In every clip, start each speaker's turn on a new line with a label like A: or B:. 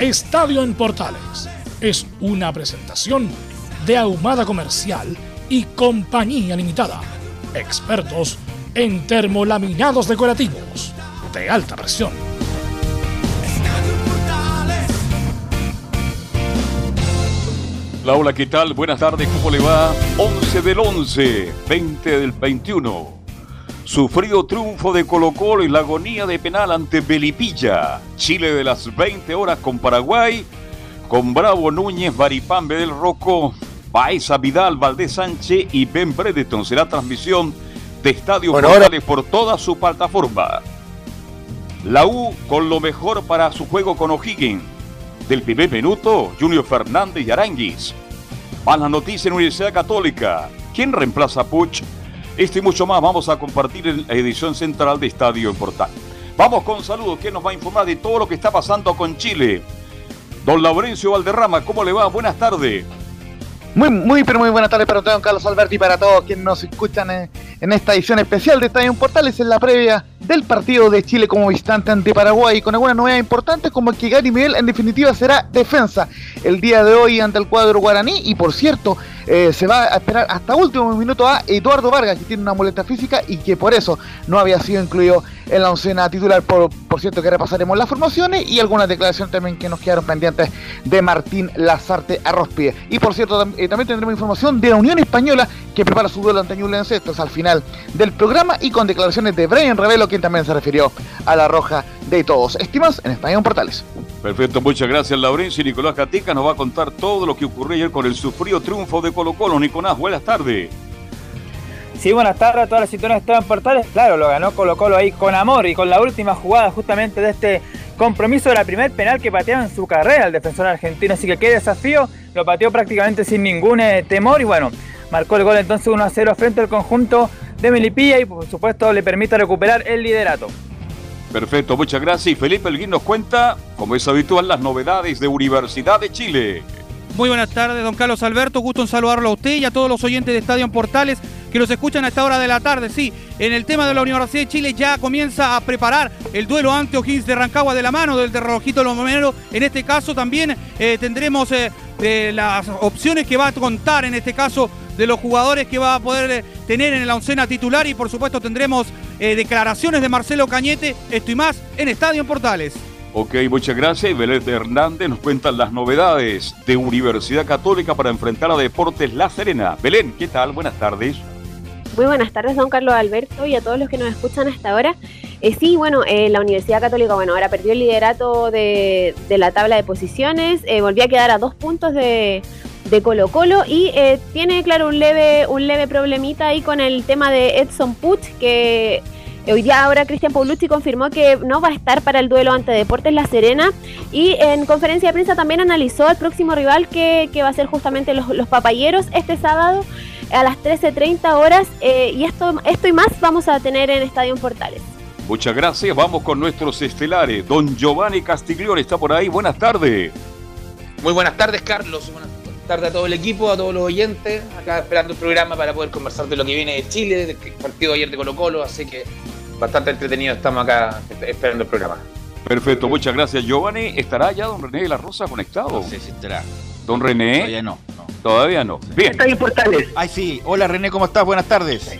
A: Estadio en Portales es una presentación de Ahumada Comercial y Compañía Limitada. Expertos en termolaminados decorativos de alta presión.
B: Hola, ¿qué tal? Buenas tardes, ¿cómo le va? 11 del 11, 20 del 21. Sufrido triunfo de Colo Colo y la agonía de penal ante Belipilla. Chile de las 20 horas con Paraguay, con Bravo Núñez, Baripambe del Roco, Baeza Vidal, Valdés Sánchez y Ben Bredeton. Será transmisión de Estadio bueno, por toda su plataforma. La U con lo mejor para su juego con O'Higgins. Del primer minuto, Junior Fernández y Aranguis. Van las noticias en Universidad Católica. ¿Quién reemplaza a Puch? Esto y mucho más vamos a compartir en la edición central de Estadio en Portal. Vamos con saludos. ¿Quién nos va a informar de todo lo que está pasando con Chile? Don Laurencio Valderrama, ¿cómo le va? Buenas tardes.
C: Muy, muy, pero muy buenas tardes para don Carlos Alberti y para todos quienes nos escuchan en, esta edición especial de Estadio Portales en la previa del partido de Chile como visitante ante Paraguay con algunas novedades importantes como que Gary Miguel en definitiva será defensa el día de hoy ante el cuadro guaraní. Y por cierto eh, se va a esperar hasta último minuto a Eduardo Vargas que tiene una muleta física y que por eso no había sido incluido en la oncena titular. Por, por cierto que repasaremos las formaciones y algunas declaraciones también que nos quedaron pendientes de Martín Lazarte Arrospie. Y por cierto eh, también tendremos información de la Unión Española que prepara su duelo ante Ñublense. Esto es al final del programa y con declaraciones de Brian Revelo quien también se refirió a la roja de todos. Estimas en Español Portales.
B: Perfecto, muchas gracias Laurencio y Nicolás Catica nos va a contar todo lo que ocurrió ayer con el sufrido triunfo de Colo Colo. Nicolás, buenas tardes.
D: Sí, buenas tardes a todas las situaciones que en Portales. Claro, lo ganó Colo Colo ahí con amor y con la última jugada justamente de este compromiso de la primer penal que pateaba en su carrera el defensor argentino. Así que qué desafío, lo pateó prácticamente sin ningún eh, temor y bueno, marcó el gol entonces 1 a 0 frente al conjunto de Melipilla y por supuesto le permite recuperar el liderato.
B: Perfecto, muchas gracias. Y Felipe Elguín nos cuenta, como es habitual, las novedades de Universidad de Chile.
E: Muy buenas tardes, don Carlos Alberto. Gusto en saludarlo a usted y a todos los oyentes de Estadio en Portales que nos escuchan a esta hora de la tarde. Sí, en el tema de la Universidad de Chile ya comienza a preparar el duelo ante O'Higgins de Rancagua de la mano del de Rojito Lomomero. En este caso también eh, tendremos eh, las opciones que va a contar en este caso de los jugadores que va a poder eh, tener en la oncena titular y por supuesto tendremos declaraciones de Marcelo Cañete, esto y más en Estadio en Portales.
B: Ok, muchas gracias. Belén Hernández nos cuenta las novedades de Universidad Católica para enfrentar a Deportes La Serena. Belén, ¿qué tal? Buenas tardes.
F: Muy buenas tardes, don Carlos Alberto, y a todos los que nos escuchan hasta ahora. Eh, sí, bueno, eh, la Universidad Católica, bueno, ahora perdió el liderato de, la tabla de posiciones, eh, volvió a quedar a dos puntos de, Colo Colo y tiene, claro, un leve, un leve problemita ahí con el tema de Edson Puch, que Hoy día ahora Cristian Paulucci confirmó que no va a estar para el duelo ante Deportes La Serena y en conferencia de prensa también analizó al próximo rival que, va a ser justamente los, los papayeros este sábado a las 13.30 horas eh, y esto, esto y más vamos a tener en Estadio Portales.
B: Muchas gracias, vamos con nuestros estelares. Don Giovanni Castiglione está por ahí, buenas tardes.
G: Muy buenas tardes Carlos, buenas tardes a todo el equipo, a todos los oyentes, acá esperando el programa para poder conversar de lo que viene de Chile, del partido de ayer de Colo Colo, así que bastante entretenido estamos acá esperando el programa.
B: Perfecto, muchas gracias Giovanni. ¿Estará ya don René de la Rosa conectado?
G: No sé si estará.
B: Don René.
G: Todavía no.
B: Todavía no. Bien.
H: Está Portales.
G: Ay, sí. Hola René, ¿cómo estás? Buenas tardes.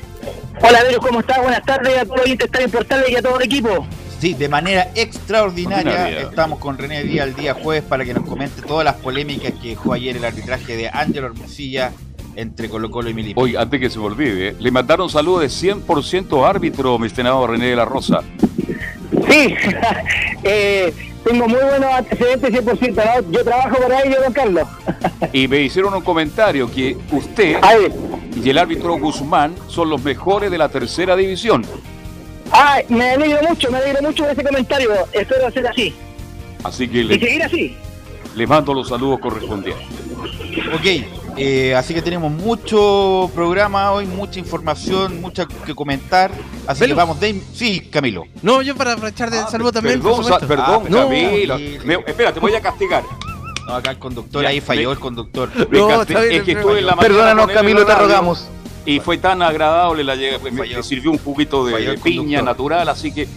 H: Hola Vero, ¿cómo estás? Buenas tardes a todos los oyentes Estadio Portales y a todo el equipo. Sí, de manera extraordinaria. Estamos con René Díaz el día jueves para que nos comente todas las polémicas que dejó ayer el arbitraje de Ángelo Hermosilla entre Colo Colo y Milipán.
B: Hoy, antes que se me olvide, le mandaron saludos de 100% árbitro, mi estimado René de la Rosa.
I: Sí, eh, tengo muy buenos antecedentes 100%. Yo trabajo por ahí, yo, don Carlos.
B: y me hicieron un comentario que usted y el árbitro Guzmán son los mejores de la tercera división.
I: Ay, me alegro mucho, me alegro mucho de ese comentario. Espero hacer así.
B: Así que le,
I: y seguir así.
B: Les mando los saludos correspondientes.
H: Ok, eh, así que tenemos mucho programa hoy, mucha información, mucha que comentar. Así que vamos de. Sí, Camilo.
E: No, yo para aprovechar de ah, saludo también.
B: Perdón, perdón ah, Camilo. espera, te voy a castigar.
H: No, acá el conductor, ahí falló el conductor.
B: No, es que estuve en la
C: Perdónanos, Camilo, te rogamos.
B: Y fue tan agradable, la me, sirvió un juguito de piña natural, así que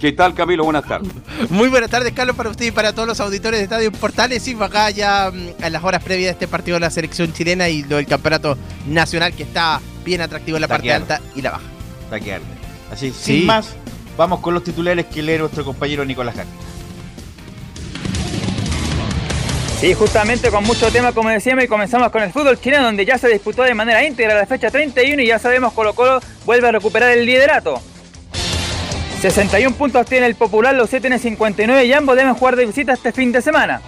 B: ¿Qué tal, Camilo? Buenas tardes.
E: Muy buenas tardes, Carlos, para usted y para todos los auditores de Estadio Portales. Sí, acá ya mm, en las horas previas de este partido de la selección chilena y lo del campeonato nacional que está bien atractivo en la parte alta y la baja.
H: Está Así, sin más, vamos con los titulares que lee nuestro compañero Nicolás Gatti.
D: Sí, justamente con mucho tema, como decíamos, y comenzamos con el fútbol chileno, donde ya se disputó de manera íntegra la fecha 31 y ya sabemos Colo Colo vuelve a recuperar el liderato. 61 puntos tiene el Popular, los 7 tienen 59 y ambos deben jugar de visita este fin de semana.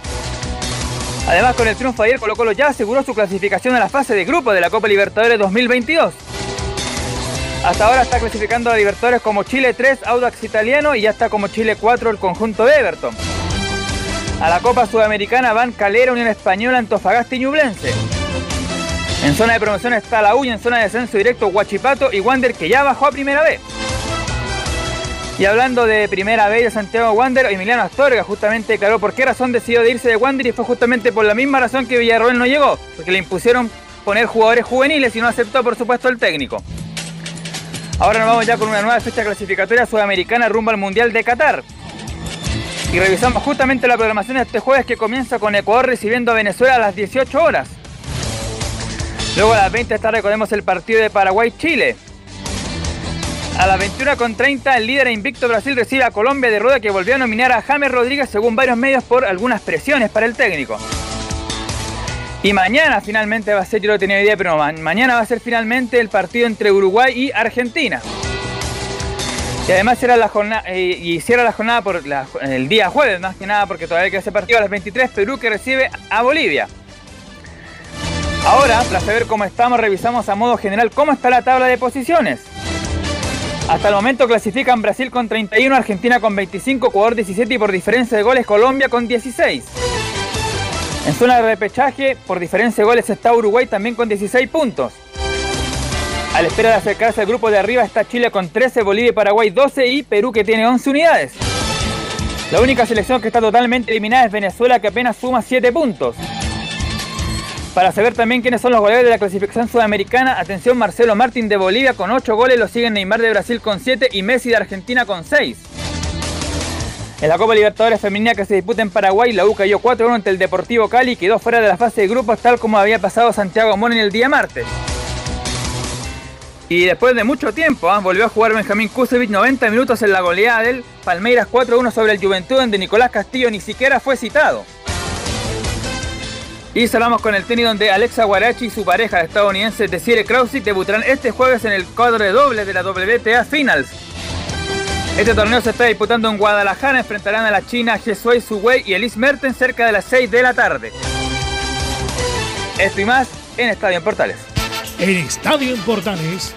D: Además, con el triunfo ayer, Colo Colo ya aseguró su clasificación a la fase de grupo de la Copa Libertadores 2022. Hasta ahora está clasificando a Libertadores como Chile 3, Audax Italiano y ya está como Chile 4 el conjunto de Everton. A la Copa Sudamericana van Calera, Unión Española, Antofagasta y Ñublense. En zona de promoción está la U en zona de descenso directo Huachipato y Wander que ya bajó a primera vez. Y hablando de primera vez de Santiago Wander, Emiliano Astorga justamente declaró por qué razón decidió de irse de Wander y fue justamente por la misma razón que Villarroel no llegó, porque le impusieron poner jugadores juveniles y no aceptó por supuesto el técnico. Ahora nos vamos ya con una nueva fecha clasificatoria sudamericana rumbo al Mundial de Qatar. Y revisamos justamente la programación de este jueves que comienza con Ecuador recibiendo a Venezuela a las 18 horas. Luego a las 20 está recordemos el partido de Paraguay-Chile. A las 21.30 el líder invicto Brasil recibe a Colombia de Rueda que volvió a nominar a James Rodríguez según varios medios por algunas presiones para el técnico. Y mañana finalmente va a ser, yo lo tenía idea, pero mañana va a ser finalmente el partido entre Uruguay y Argentina. Y además cierra la jornada, eh, y cierra la jornada por el día jueves, más que nada, porque todavía queda ese partido a las 23, Perú que recibe a Bolivia. Ahora, para saber cómo estamos, revisamos a modo general cómo está la tabla de posiciones. Hasta el momento clasifican Brasil con 31, Argentina con 25, Ecuador 17 y por diferencia de goles Colombia con 16. En zona de repechaje, por diferencia de goles está Uruguay también con 16 puntos. A la espera de acercarse al grupo de arriba está Chile con 13, Bolivia y Paraguay 12 y Perú que tiene 11 unidades. La única selección que está totalmente eliminada es Venezuela que apenas suma 7 puntos. Para saber también quiénes son los goleadores de la clasificación sudamericana, atención Marcelo Martín de Bolivia con 8 goles, lo siguen Neymar de Brasil con 7 y Messi de Argentina con 6. En la Copa Libertadores Femenina que se disputa en Paraguay, la U cayó 4-1 ante el Deportivo Cali y quedó fuera de la fase de grupos tal como había pasado Santiago en el día martes. Y después de mucho tiempo, ¿ah? volvió a jugar Benjamín Kusevich 90 minutos en la goleada del Palmeiras 4-1 sobre el Juventud, donde Nicolás Castillo ni siquiera fue citado. Y cerramos con el tenis donde Alexa Guarachi y su pareja estadounidense Desiree Krause debutarán este jueves en el cuadro de doble de la WTA Finals. Este torneo se está disputando en Guadalajara, enfrentarán a la China Jesuei Suwei y Elise Mertens cerca de las 6 de la tarde. Esto y más en Estadio en Portales.
A: En Estadio en Portales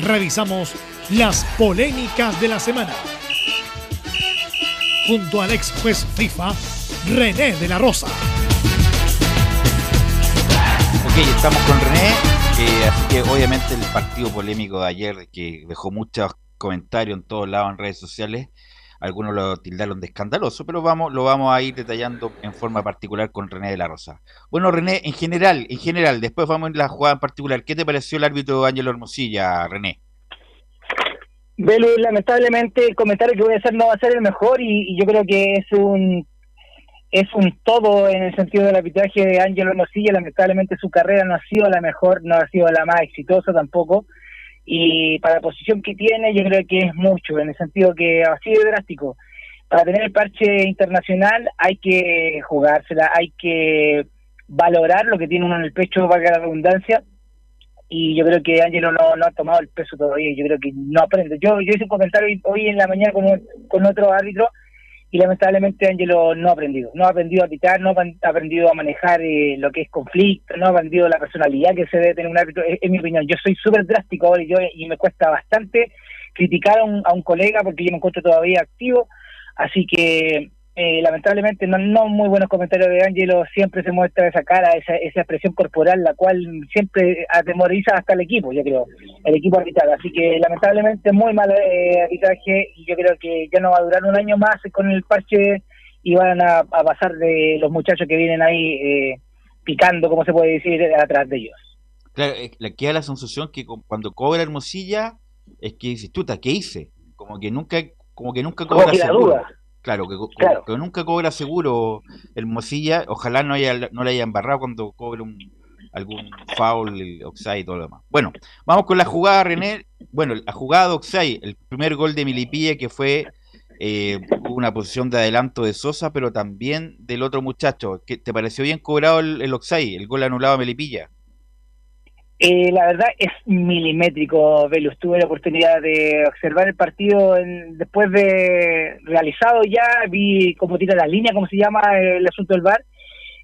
A: revisamos las polémicas de la semana. Junto al ex juez FIFA, René de la Rosa.
H: Ok, estamos con René, eh, así que obviamente el partido polémico de ayer que dejó muchos comentarios en todos lados en redes sociales, algunos lo tildaron de escandaloso, pero vamos, lo vamos a ir detallando en forma particular con René de la Rosa. Bueno, René, en general, en general, después vamos a la jugada en particular. ¿Qué te pareció el árbitro Ángelo Hermosilla, René?
I: Belu, lamentablemente el comentario que voy a hacer no va a ser el mejor y yo creo que es un es un todo en el sentido del arbitraje de Ángelo Hermosilla. Lamentablemente su carrera no ha sido la mejor, no ha sido la más exitosa tampoco. y para la posición que tiene yo creo que es mucho, en el sentido que así de drástico. Para tener el parche internacional hay que jugársela, hay que valorar lo que tiene uno en el pecho, valga la redundancia, y yo creo que Ángelo no, no ha tomado el peso todavía, yo creo que no aprende. Yo, yo hice un comentario hoy, en la mañana con otro árbitro y lamentablemente Ángelo no ha aprendido, no ha aprendido a quitar, no ha aprendido a manejar eh, lo que es conflicto, no ha aprendido la personalidad que se debe tener un árbitro, en, mi opinión. Yo soy súper drástico ahora y, yo, y me cuesta bastante criticar a un, a un colega porque yo me encuentro todavía activo, así que eh, lamentablemente no, no muy buenos comentarios de Ángelo, siempre se muestra esa cara, esa, esa expresión corporal, la cual siempre atemoriza hasta el equipo, yo creo, el equipo arbitral. Así que lamentablemente muy mal eh, arbitraje y yo creo que ya no va a durar un año más con el parche y van a, pasar de los muchachos que vienen ahí eh, picando, como se puede decir, atrás de ellos.
H: Claro, le queda la sensación que cuando cobra Hermosilla es que dices, tuta, ¿qué hice? Como que nunca, como que nunca cobra
I: la duda
H: Claro, que, nunca cobra seguro el Mosilla. Ojalá no, haya, no le haya embarrado cuando cobre un, algún foul, el Oxide y todo lo demás. Bueno, vamos con la jugada, René. Bueno, la jugada de Oxide, el primer gol de Milipilla que fue eh, una posición de adelanto de Sosa, pero también del otro muchacho. ¿Te pareció bien cobrado el, el Oxide, el gol anulado a Melipilla?
I: Eh, la verdad es milimétrico, Velus. Tuve la oportunidad de observar el partido después de realizado ya, vi cómo tira la línea, cómo se llama el asunto del bar,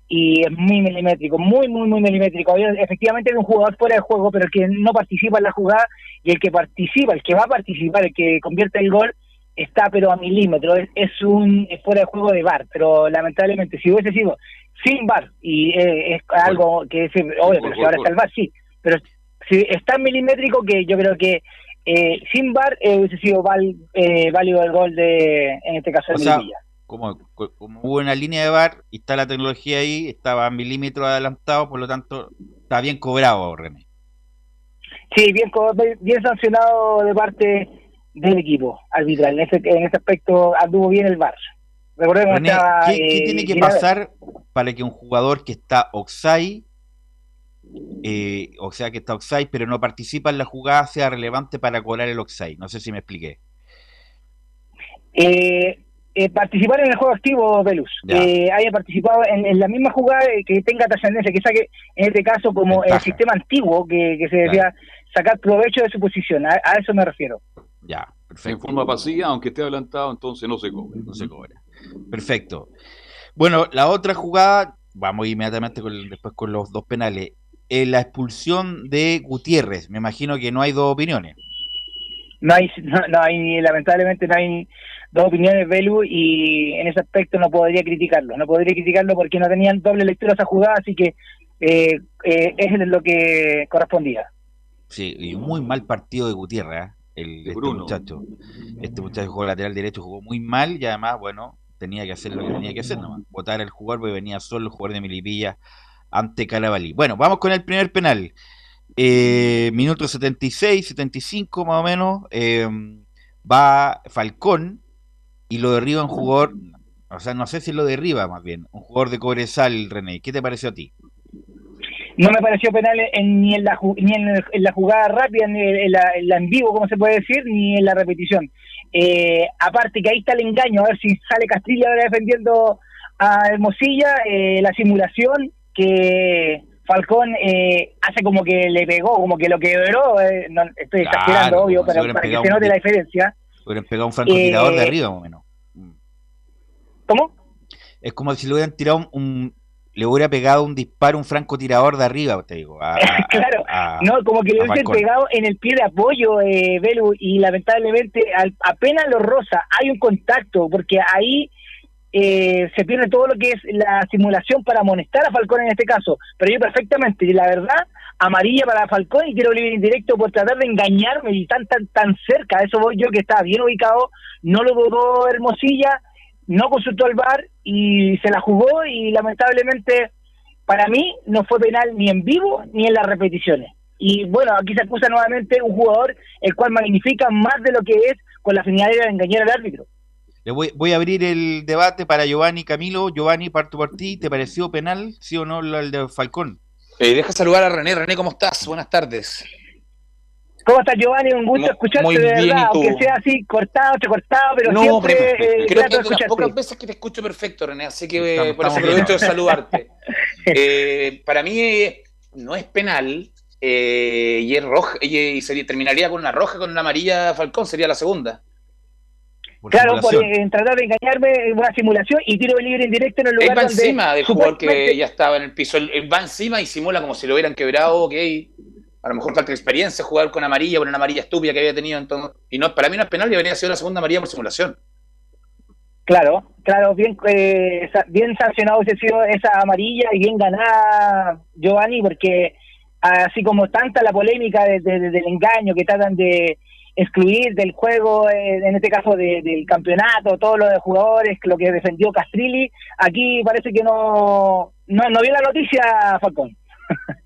I: y es muy milimétrico, muy, muy, muy milimétrico. Efectivamente es un jugador fuera de juego, pero el que no participa en la jugada y el que participa, el que va a participar, el que convierte el gol, está pero a milímetros. Es, un fuera de juego de bar, pero lamentablemente si hubiese sido sin bar, y eh, es algo que es obvio, pero si ahora está el bar, sí pero si es tan milimétrico que yo creo que eh, sin VAR eh, hubiese sido eh, válido el gol de, en este caso, de
H: o como, como, hubo una línea de VAR y está la tecnología ahí, estaba a milímetros adelantado, por lo tanto, está bien cobrado, René.
I: Sí, bien, bien sancionado de parte del equipo arbitral. En ese, en ese aspecto anduvo bien el VAR.
H: Recordemos ¿qué, ¿qué tiene que pasar para que un jugador que está oxai eh, o sea que está offside, pero no participa en la jugada, sea relevante para cobrar el offside. No sé si me expliqué.
I: Eh, eh, participar en el juego activo, Velus. haya participado en, la misma jugada que tenga trascendencia, que saque, en este caso, como el sistema antiguo, que, se decía, sacar provecho de su posición. A, eso me refiero.
B: Ya, perfecto. En forma pasiva, aunque esté adelantado, entonces no se cobra.
H: No se cobra. Perfecto. Bueno, la otra jugada, vamos inmediatamente con, después con los dos penales la expulsión de Gutiérrez. Me imagino que no hay dos opiniones.
I: No hay, no, hay lamentablemente no hay dos opiniones, Belu, y en ese aspecto no podría criticarlo. No podría criticarlo porque no tenían doble lectura esa jugada, así que eh, eh, es lo que correspondía.
H: Sí, y muy mal partido de Gutiérrez, ¿eh? el este muchacho. Este muchacho jugó lateral derecho, jugó muy mal y además, bueno, tenía que hacer lo que tenía que hacer nomás. Votar al jugador porque venía solo el jugador de Milipilla ante Carabalí. Bueno, vamos con el primer penal. Eh, minuto 76, 75 más o menos. Eh, va Falcón y lo derriba un jugador, o sea, no sé si lo derriba más bien, un jugador de Cobresal, René. ¿Qué te pareció a ti?
I: No me pareció penal ni, en la, ni en, la jugada rápida, ni en la, en vivo, como se puede decir, ni en la repetición. Eh, aparte que ahí está el engaño, a ver si sale Castilla ahora defendiendo a Hermosilla, eh, la simulación que Falcón eh, hace como que le pegó, como que lo quebró, eh, no, estoy exagerando, obvio, para que se note la diferencia.
H: Hubieran pegado un francotirador de eh, arriba, más o menos.
I: ¿Cómo?
H: Es como si le hubieran tirado un, le hubiera pegado un disparo un francotirador de arriba, te digo.
I: claro, no, como que le hubiesen pegado en el pie de apoyo, eh, Belu, y lamentablemente apenas lo rosa, hay un contacto, porque ahí eh, se pierde todo lo que es la simulación para amonestar a Falcón en este caso. Pero yo perfectamente, y la verdad, amarilla para Falcón y quiero libre indirecto por tratar de engañarme y tan, tan, tan cerca. Eso voy yo que estaba bien ubicado, no lo dudó Hermosilla, no consultó al VAR y se la jugó y lamentablemente para mí no fue penal ni en vivo ni en las repeticiones. Y bueno, aquí se acusa nuevamente un jugador el cual magnifica más de lo que es con la finalidad de engañar al árbitro.
H: Le voy, voy, a abrir el debate para Giovanni Camilo. Giovanni, parto por ti. ¿Te pareció penal, sí o no, el de Falcón?
G: Eh, deja saludar a René. René, ¿cómo estás? Buenas tardes.
I: ¿Cómo estás, Giovanni? Un gusto
G: Muy-
I: escucharte,
G: muy
I: de
G: bien,
I: verdad,
G: ¿y tú?
I: aunque sea así, cortado, cortado, pero
G: no,
I: siempre
G: pero
I: eh,
G: creo que es de las pocas veces que te escucho perfecto, René, así que
H: Estamos-
G: por eso aprovecho de
H: bien.
G: saludarte. Eh, para mí eh, no es penal eh, y es roja y, y sería, terminaría con una roja con una amarilla Falcón, sería la segunda.
I: Claro, por
H: simulación.
I: eh, tratar de engañarme en una simulación y tiro de libre indirecto en el
G: Él
I: lugar
G: va
I: donde
G: encima del jugador que ya estaba en el piso. Él, él va encima y simula como si lo hubieran quebrado, ok. A lo mejor falta experiencia jugar con amarilla, con una amarilla estúpida que había tenido. Entonces, y no, para mí no es penal y debería ser la segunda amarilla por simulación.
I: Claro, claro, bien, eh, bien sancionado hubiese sido esa amarilla y bien ganada Giovanni, porque así como tanta la polémica de- de- de- del engaño que tratan de excluir del juego, eh, en este caso de- del campeonato, todos los jugadores, lo que defendió Castrilli, aquí parece que no, no, no vio la noticia Falcón.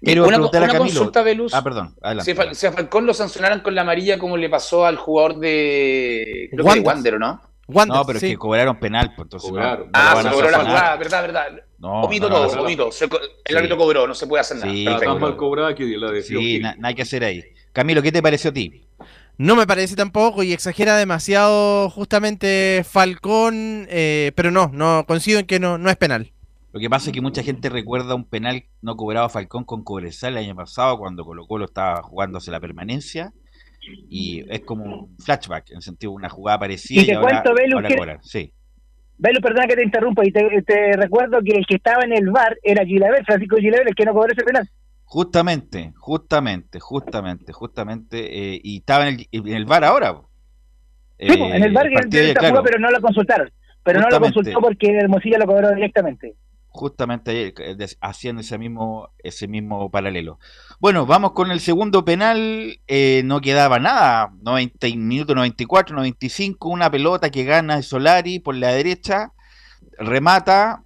H: Quiero
G: una una consulta, Velus.
H: Ah, perdón, adelante.
G: Si, a Fal- si a Falcón lo sancionaran con la amarilla como le pasó al jugador de, creo que de
J: Wander.
G: ¿o no?
J: Wander,
H: No, pero
J: sí.
H: es que cobraron penal, pues entonces
B: Cobraron.
H: no,
G: ah, se cobró la jugada, verdad, verdad.
H: No,
G: omito
H: no,
G: todo,
H: no.
G: omito. El
H: Sí.
G: árbitro cobró, no se puede hacer nada.
H: Sí,
G: Perfecto.
B: mal cobrada que la de
H: Sí, na- nada que hacer ahí. Camilo, ¿qué te pareció a ti?
J: No me parece tampoco y exagera demasiado justamente Falcón, eh, pero no, no coincido en que no, no es penal.
H: Lo que pasa es que mucha gente recuerda un penal no cobrado a Falcón con Cobresal el año pasado cuando Colo Colo estaba jugándose la permanencia y es como un flashback, en el sentido de una jugada parecida
I: Y
H: y,
I: te
H: ahora,
I: cuento, Belu,
H: ahora
I: que-.
H: Sí,
I: Velo, perdona que te interrumpa, y te, te recuerdo que el que estaba en el bar era Gilaver, Francisco Gilaver, el que no cobró ese penal.
H: Justamente, justamente, justamente, justamente, eh, y estaba en el, en el bar ahora.
I: Sí, en el bar que se
H: claro.
I: jugó, pero no lo consultaron. Pero no lo consultó porque Hermosilla lo cobró directamente.
H: justamente ayer, eh, haciendo ese mismo, ese mismo paralelo. Bueno, vamos con el segundo penal, eh, no quedaba nada, 90 y- minuto 94, 95, una pelota que gana Solari por la derecha, remata,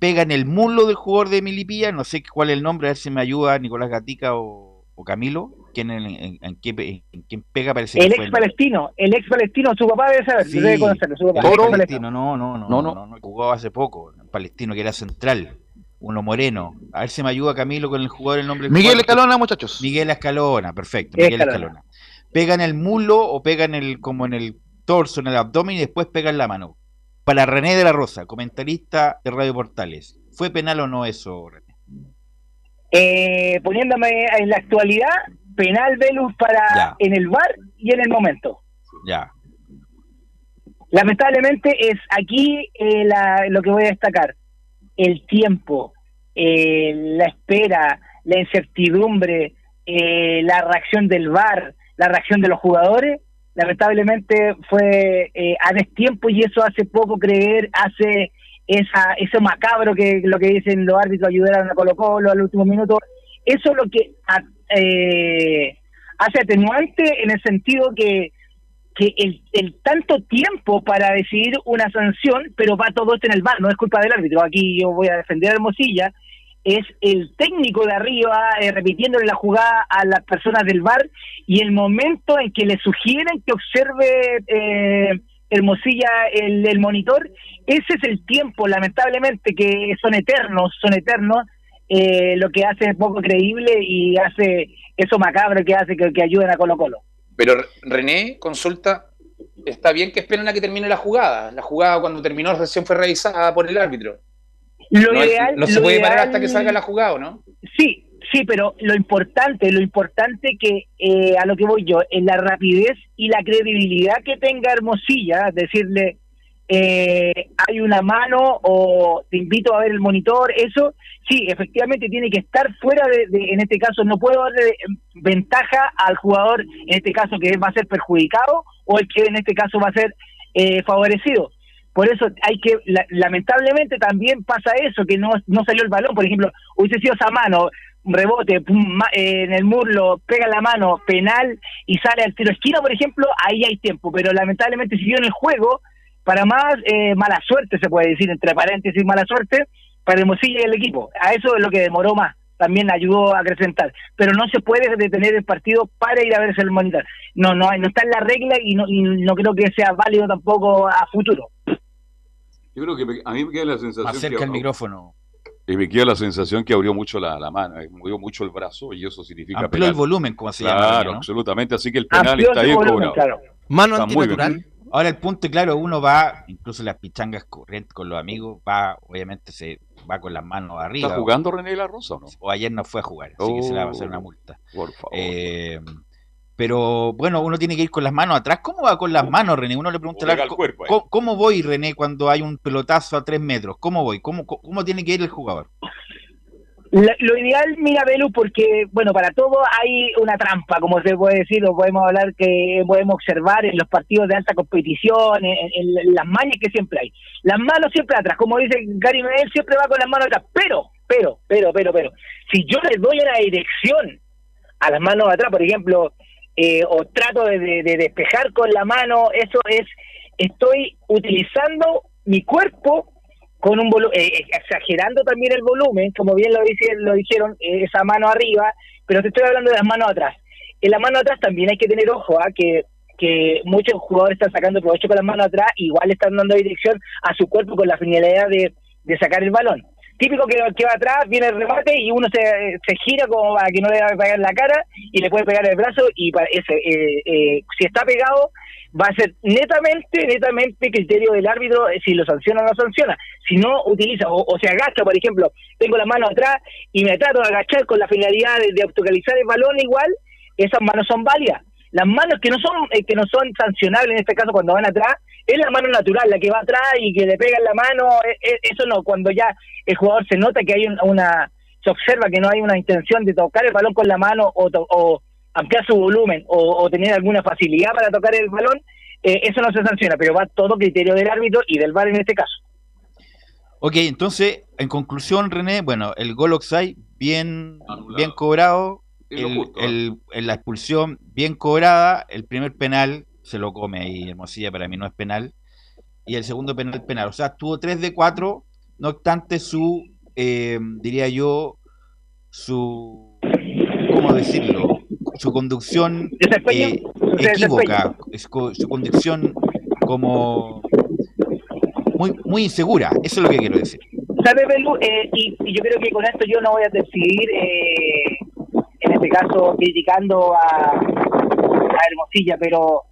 H: pega en el muslo del jugador de Milipilla, no sé cuál es el nombre, a ver si me ayuda Nicolás Gatica o, o Camilo, ¿quién, en, en- en quién pega parece
I: El
H: que fue
I: ex palestino, el ex palestino, su papá debe saber,
H: Sí,
I: debe conocerlo, su papá.
H: el
I: el ex
H: palestino,
I: palestino.
H: no, no, no, no, no, no, jugó hace poco, un palestino que era central, uno moreno. A ver si me ayuda Camilo con el jugador el nombre del
C: Miguel
H: jugador.
C: Escalona, muchachos.
H: Miguel Escalona, perfecto,
I: Escalona.
H: Miguel Escalona. Pega en el muslo o pega en el, como en el torso, en el abdomen y después pega en la mano. Para René de la Rosa, comentarista de Radio Portales. ¿Fue penal o no eso, René?
I: Eh, poniéndome en la actualidad, penal Velus para
H: Ya.
I: en el bar y en el momento.
H: Ya.
I: Lamentablemente es aquí eh, la- lo que voy a destacar. El tiempo, eh, la espera, la incertidumbre, eh, la reacción del VAR, la reacción de los jugadores, lamentablemente fue eh, a destiempo y eso hace poco creer, hace esa, eso macabro que lo que dicen los árbitros ayudaron a Colo Colo al último minuto. Eso es lo que a- eh, hace atenuante en el sentido que que el, el tanto tiempo para decidir una sanción, pero va todo esto en el bar, no es culpa del árbitro. Aquí yo voy a defender a Hermosilla, es el técnico de arriba eh, repitiéndole la jugada a las personas del bar y el momento en que le sugieren que observe eh, Hermosilla el, el monitor, ese es el tiempo, lamentablemente, que son eternos, son eternos, eh, lo que hace poco creíble y hace eso macabro que hace que, que ayuden a Colo Colo.
G: Pero René, consulta, está bien que esperen a que termine la jugada. La jugada cuando terminó recién fue revisada por el árbitro.
I: Lo
G: no,
I: ideal,
G: no se
I: lo
G: puede parar hasta que salga la jugada, ¿o ¿no?
I: Sí, sí, pero lo importante, lo importante que eh, a lo que voy yo, es la rapidez y la credibilidad que tenga Hermosilla, decirle eh, hay una mano o te invito a ver el monitor, eso sí, efectivamente tiene que estar fuera de, de- en este caso no puedo darle eh, ventaja al jugador, en este caso que va a ser perjudicado o el que en este caso va a ser eh, favorecido. Por eso hay que, la- lamentablemente también pasa eso, que no, no salió el balón, por ejemplo, hubiese sido esa mano, rebote pum, ma- eh, en el murlo, pega la mano, penal y sale al tiro esquina, por ejemplo, ahí hay tiempo, pero lamentablemente siguió en el juego, para más eh, mala suerte se puede decir, entre paréntesis mala suerte, para Hermosilla y el equipo. A eso es lo que demoró más, también ayudó a acrecentar, pero no se puede detener el partido para ir a verse el monitor. No, no, no está en la regla y no, y no creo que sea válido tampoco a futuro.
B: Yo creo que me- a mí me queda la sensación
H: Más cerca
B: que
H: el micrófono.
B: Y me queda la sensación que abrió mucho la, la mano, eh, movió mucho el brazo y eso significa
H: Amplió
B: penal.
H: el volumen, como se llama.
B: Claro,
H: ¿no?
B: absolutamente. Así que el penal
I: Amplió
B: está bien
I: volumen,
B: cobrado.
I: claro.
J: Mano
B: Está
J: antinatural.
H: Ahora el punto, claro, uno va, incluso las pichangas corrientes con los amigos, va, obviamente se va con las manos arriba.
B: ¿Está jugando René de la Rosa o no?
H: O ayer no fue a jugar, así que se le va a pasar una
B: Oh.
H: multa.
B: Por favor.
H: Eh, pero bueno, uno tiene que ir con las manos atrás. ¿Cómo va con las manos, René? Uno le pregunta al
B: cuerpo.
H: ¿cómo, cómo voy, René, cuando hay un pelotazo a tres metros? ¿Cómo voy? ¿Cómo, cómo, tiene que ir el jugador?
I: La- lo ideal, mira, Belu, porque, bueno, para todo hay una trampa, como se puede decir, o podemos hablar que podemos observar en los partidos de alta competición, en, en- en las mañas que siempre hay. Las manos siempre atrás, como dice Gary Medel, siempre va con las manos atrás, pero, pero, pero, pero, pero, si yo le doy una dirección a las manos atrás, por ejemplo, eh, o trato de, de- de despejar con la mano, eso es, estoy utilizando mi cuerpo con un volumen, exagerando también el volumen, como bien lo, dice, lo dijeron, eh, esa mano arriba, pero te estoy hablando de las manos atrás. En la mano atrás también hay que tener ojo, ¿ah? que, que muchos jugadores están sacando provecho con las manos atrás, igual están dando dirección a su cuerpo con la finalidad de sacar el balón. Típico que, que va atrás, viene el remate y uno se, se gira como para que no le vaya a pegar la cara y le puede pegar el brazo y para ese, eh, eh, si está pegado va a ser netamente, netamente criterio del árbitro eh, si lo sanciona o no sanciona. Si no utiliza o, se agacha, por ejemplo, tengo la mano atrás y me trato de agachar con la finalidad de, de autocalizar el balón igual, esas manos son válidas. Las manos que no son que no son sancionables en este caso cuando van atrás es la mano natural, la que va atrás y que le pega en la mano, eh, eh, eso no, cuando ya el jugador se nota que hay un- una se observa que no hay una intención de tocar el balón con la mano o, to- o ampliar su volumen o, o tener alguna facilidad para tocar el balón, eh, eso no se sanciona, pero va todo criterio del árbitro y del VAR en este caso.
H: Ok, entonces, en conclusión, René, bueno, el gol Oxai bien,
B: Anulado.
H: bien cobrado, el,
B: justo, ¿eh?
H: el- el- la expulsión bien cobrada, el primer penal se lo come ahí Hermosilla, para mí no es penal, y el segundo penal penal, o sea, estuvo 3 de 4, no obstante su, eh, diría yo, su, ¿cómo decirlo? Su conducción eh,
I: su
H: equívoca, su conducción como muy, muy insegura, eso es lo que quiero decir.
I: ¿Sabe, Belu? Eh, y, y yo creo que con esto yo no voy a seguir, eh, en este caso, criticando a, a Hermosilla, pero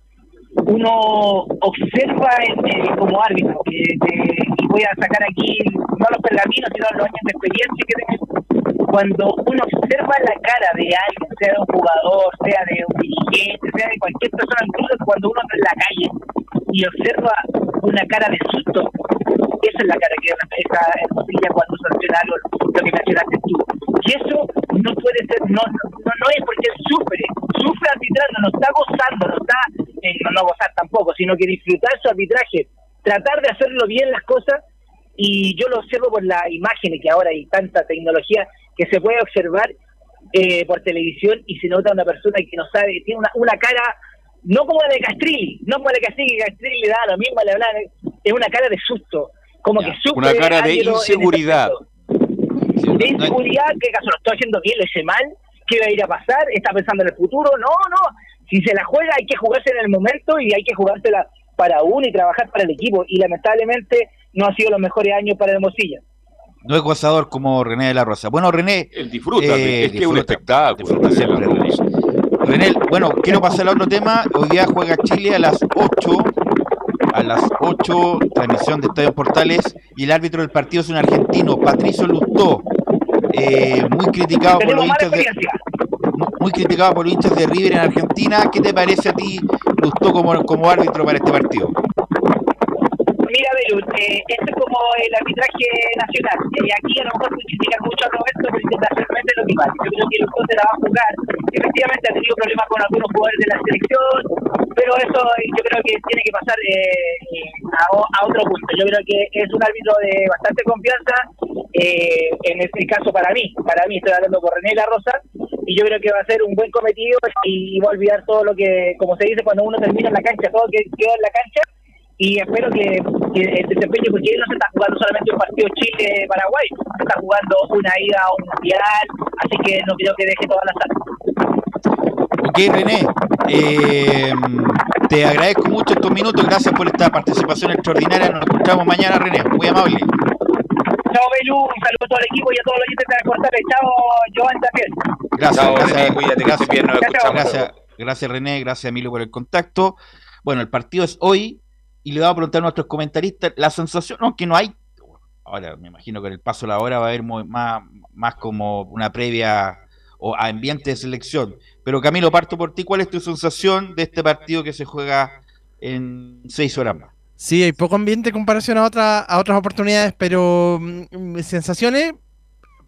I: uno observa eh, como árbitro, que y voy a sacar aquí no los pergaminos, sino los años de experiencia que tengo, cuando uno observa la cara de alguien, sea de un jugador, sea de un dirigente, sea de cualquier persona, incluso cuando uno está en la calle y observa una cara de susto, esa es la cara que refleja Hermosilla cuando sanciona algo, lo que mencionaste tú. Y eso no puede ser, no, no, no es porque sufre, sufre arbitrando, no está gozando, no está, eh, no, no gozar tampoco, sino que disfrutar su arbitraje, tratar de hacerlo bien las cosas, y yo lo observo por las imágenes que ahora hay tanta tecnología que se puede observar eh, por televisión y se nota una persona que no sabe, tiene una, una cara no como la de Castrilli, no como la de Castrilli, que Castrilli le da lo mismo, le hablan, es una cara de susto, como
H: Ya,
I: que sufre
B: una cara de inseguridad.
H: Sí,
I: de
H: no-
I: inseguridad, ¿qué caso lo estoy haciendo bien, lo hice mal? ¿Qué va a ir a pasar? ¿Está pensando en el futuro? No, no, si se la juega hay que jugarse en el momento y hay que jugársela para uno y trabajar para el equipo, y lamentablemente no ha sido los mejores años para Hermosilla.
H: no es gozador como René de la Rosa. Bueno, René,
B: Él disfruta,
H: Eh,
B: es que es un
H: disfruta,
B: espectáculo.
H: disfruta siempre, René. Bueno, quiero pasar a otro tema. Hoy día juega Chile a las 8, a las 8, transmisión de Estadio Portales, y el árbitro del partido es un argentino, Patricio Lustó, eh, muy criticado por los hinchas de,
I: experiencia.
H: Muy criticado por hinchas de River en Argentina. ¿Qué te parece a ti, Lustó, como, como árbitro para este partido?
I: Mira, Belu, eh, esto es como el arbitraje nacional. Eh, aquí a lo mejor se critica mucho a Roberto, pero internacionalmente lo mismo. Yo creo que el se la va a jugar. Efectivamente ha tenido problemas con algunos jugadores de la selección, pero eso eh, yo creo que tiene que pasar eh, a, a otro punto. Yo creo que es un árbitro de bastante confianza, eh, en este caso para mí. Para mí estoy hablando con René La Rosa, y yo creo que va a ser un buen cometido y va a olvidar todo lo que, como se dice, cuando uno termina en la cancha, todo lo que quedó en la cancha y espero que, que el desempeño, porque no se está jugando solamente un partido Chile-Paraguay, se está jugando una ida a un mundial, así que no creo que deje toda la sala.
H: Ok, René, eh, te agradezco mucho estos minutos. Gracias por esta participación extraordinaria. Nos encontramos mañana, René. Muy amable.
I: Chao, Belu, un saludo a todo el equipo y a todos los oyentes de la. Chao, Joan también.
H: Gracias,
G: Chao,
H: gracias,
G: René, cuídate,
H: gracias,
G: bien, nos
I: Chao,
G: escuchamos.
H: gracias, gracias, René, gracias Emilio por el contacto. Bueno, el partido es hoy y le vamos a preguntar a nuestros comentaristas la sensación, aunque no hay, ahora me imagino que en el paso de la hora va a haber más como una previa o ambiente de selección. Pero Camilo, parto por ti, ¿cuál es tu sensación de este partido que se juega en seis horas más?
J: Sí, hay poco ambiente en comparación a, otra, a otras oportunidades, pero mm, mis sensaciones